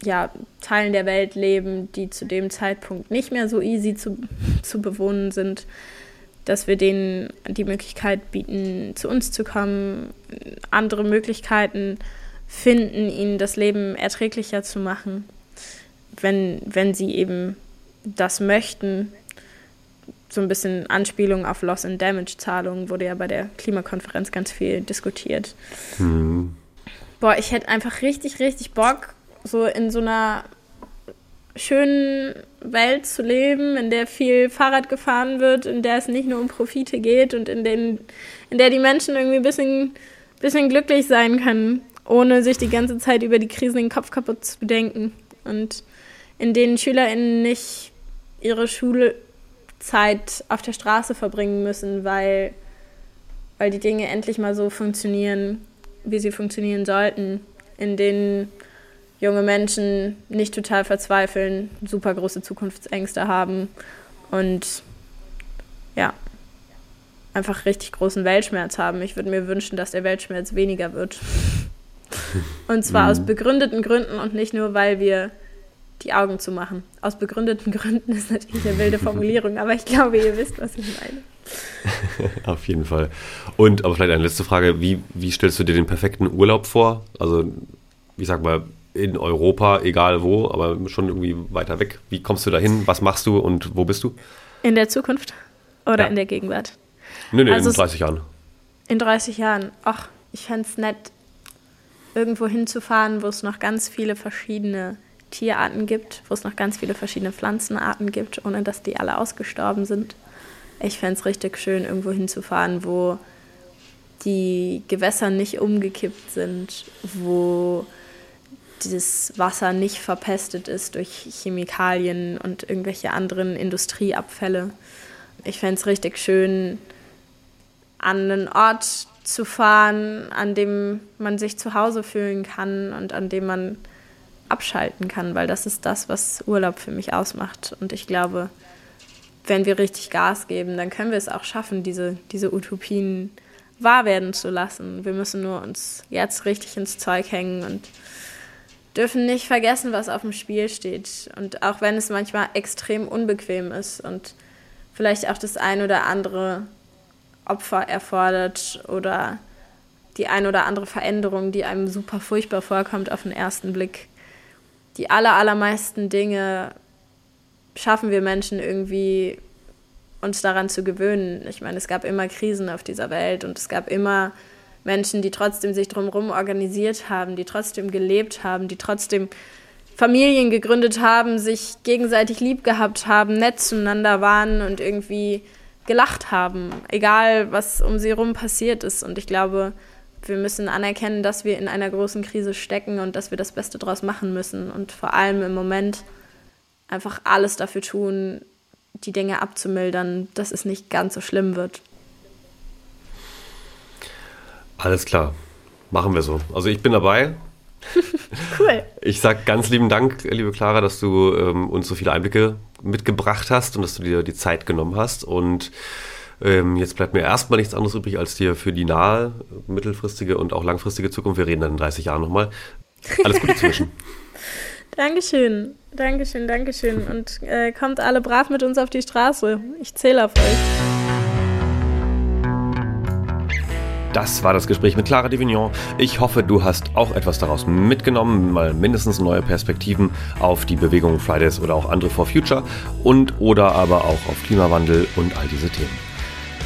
ja, Teilen der Welt leben, die zu dem Zeitpunkt nicht mehr so easy zu, zu bewohnen sind, dass wir denen die Möglichkeit bieten, zu uns zu kommen, andere Möglichkeiten finden, ihnen das Leben erträglicher zu machen, wenn, wenn sie eben das möchten. So ein bisschen Anspielung auf Loss and Damage Zahlungen wurde ja bei der Klimakonferenz ganz viel diskutiert. Mhm. Boah, ich hätte einfach richtig, richtig Bock, so in so einer schönen Welt zu leben, in der viel Fahrrad gefahren wird, in der es nicht nur um Profite geht und in, den, in der die Menschen irgendwie ein bisschen, bisschen glücklich sein können ohne sich die ganze Zeit über die Krisen den Kopf kaputt zu denken. Und in denen SchülerInnen nicht ihre Schulzeit auf der Straße verbringen müssen, weil, weil die Dinge endlich mal so funktionieren, wie sie funktionieren sollten. In denen junge Menschen nicht total verzweifeln, super große Zukunftsängste haben und ja, einfach richtig großen Weltschmerz haben. Ich würde mir wünschen, dass der Weltschmerz weniger wird. Und zwar mhm. aus begründeten Gründen und nicht nur, weil wir die Augen zu machen. Aus begründeten Gründen ist natürlich eine wilde Formulierung, aber ich glaube, ihr wisst, was ich meine. Auf jeden Fall. Und aber vielleicht eine letzte Frage: Wie, wie stellst du dir den perfekten Urlaub vor? Also, ich sag mal, in Europa, egal wo, aber schon irgendwie weiter weg. Wie kommst du dahin? Was machst du und wo bist du? In der Zukunft oder ja. in der Gegenwart? Nö, nö, also in 30 Jahren. In 30 Jahren. Ach, ich fände es nett, irgendwo hinzufahren, wo es noch ganz viele verschiedene Tierarten gibt, wo es noch ganz viele verschiedene Pflanzenarten gibt, ohne dass die alle ausgestorben sind. Ich fände es richtig schön, irgendwo hinzufahren, wo die Gewässer nicht umgekippt sind, wo das Wasser nicht verpestet ist durch Chemikalien und irgendwelche anderen Industrieabfälle. Ich fände es richtig schön, an einen Ort zu fahren, an dem man sich zu Hause fühlen kann und an dem man abschalten kann, weil das ist das, was Urlaub für mich ausmacht. Und ich glaube, wenn wir richtig Gas geben, dann können wir es auch schaffen, diese, diese Utopien wahr werden zu lassen. Wir müssen nur uns jetzt richtig ins Zeug hängen und dürfen nicht vergessen, was auf dem Spiel steht. Und auch wenn es manchmal extrem unbequem ist und vielleicht auch das ein oder andere Opfer erfordert oder die ein oder andere Veränderung, die einem super furchtbar vorkommt auf den ersten Blick, die aller, allermeisten Dinge schaffen wir Menschen irgendwie, uns daran zu gewöhnen. Ich meine, es gab immer Krisen auf dieser Welt und es gab immer Menschen, die trotzdem sich drumherum organisiert haben, die trotzdem gelebt haben, die trotzdem Familien gegründet haben, sich gegenseitig lieb gehabt haben, nett zueinander waren und irgendwie gelacht haben, egal was um sie herum passiert ist. Und ich glaube, wir müssen anerkennen, dass wir in einer großen Krise stecken und dass wir das Beste daraus machen müssen und vor allem im Moment einfach alles dafür tun, die Dinge abzumildern, dass es nicht ganz so schlimm wird. Alles klar, machen wir so. Also ich bin dabei. cool. Ich sage ganz lieben Dank, liebe Clara, dass du ähm, uns so viele Einblicke mitgebracht hast und dass du dir die Zeit genommen hast und ähm, jetzt bleibt mir erstmal nichts anderes übrig, als dir für die nahe, mittelfristige und auch langfristige Zukunft, wir reden dann in 30 Jahren nochmal, alles Gute zu wünschen. Dankeschön, Dankeschön, Dankeschön. Und äh, kommt alle brav mit uns auf die Straße. Ich zähle auf euch. Das war das Gespräch mit Clara Divignon. Ich hoffe, du hast auch etwas daraus mitgenommen, mal mindestens neue Perspektiven auf die Bewegung Fridays oder auch andere for Future und oder aber auch auf Klimawandel und all diese Themen.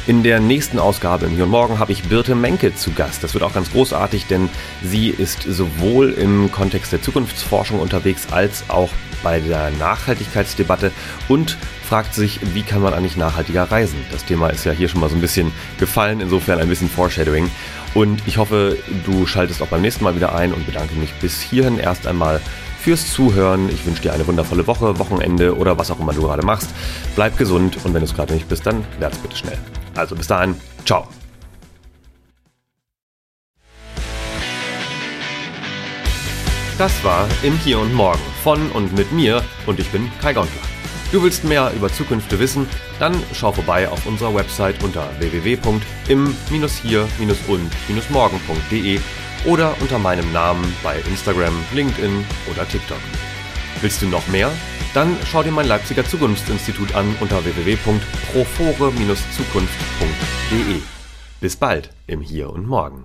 In der nächsten Ausgabe im Hier und Morgen habe ich Birte Menke zu Gast. Das wird auch ganz großartig, denn sie ist sowohl im Kontext der Zukunftsforschung unterwegs als auch bei der Nachhaltigkeitsdebatte und fragt sich, wie kann man eigentlich nachhaltiger reisen? Das Thema ist ja hier schon mal so ein bisschen gefallen, insofern ein bisschen Foreshadowing. Und ich hoffe, du schaltest auch beim nächsten Mal wieder ein und bedanke mich bis hierhin erst einmal fürs Zuhören. Ich wünsche dir eine wundervolle Woche, Wochenende oder was auch immer du gerade machst. Bleib gesund und wenn du es gerade nicht bist, dann werd's bitte schnell. Also bis dahin, ciao. Das war Im Hier und Morgen von und mit mir und ich bin Kai Gondler. Du willst mehr über Zukünfte wissen? Dann schau vorbei auf unserer Website unter www.im-hier-und-morgen.de oder unter meinem Namen bei Instagram, LinkedIn oder TikTok. Willst du noch mehr? Dann schau dir mein Leipziger Zukunftsinstitut an unter www.profore-zukunft.de. Bis bald im Hier und Morgen.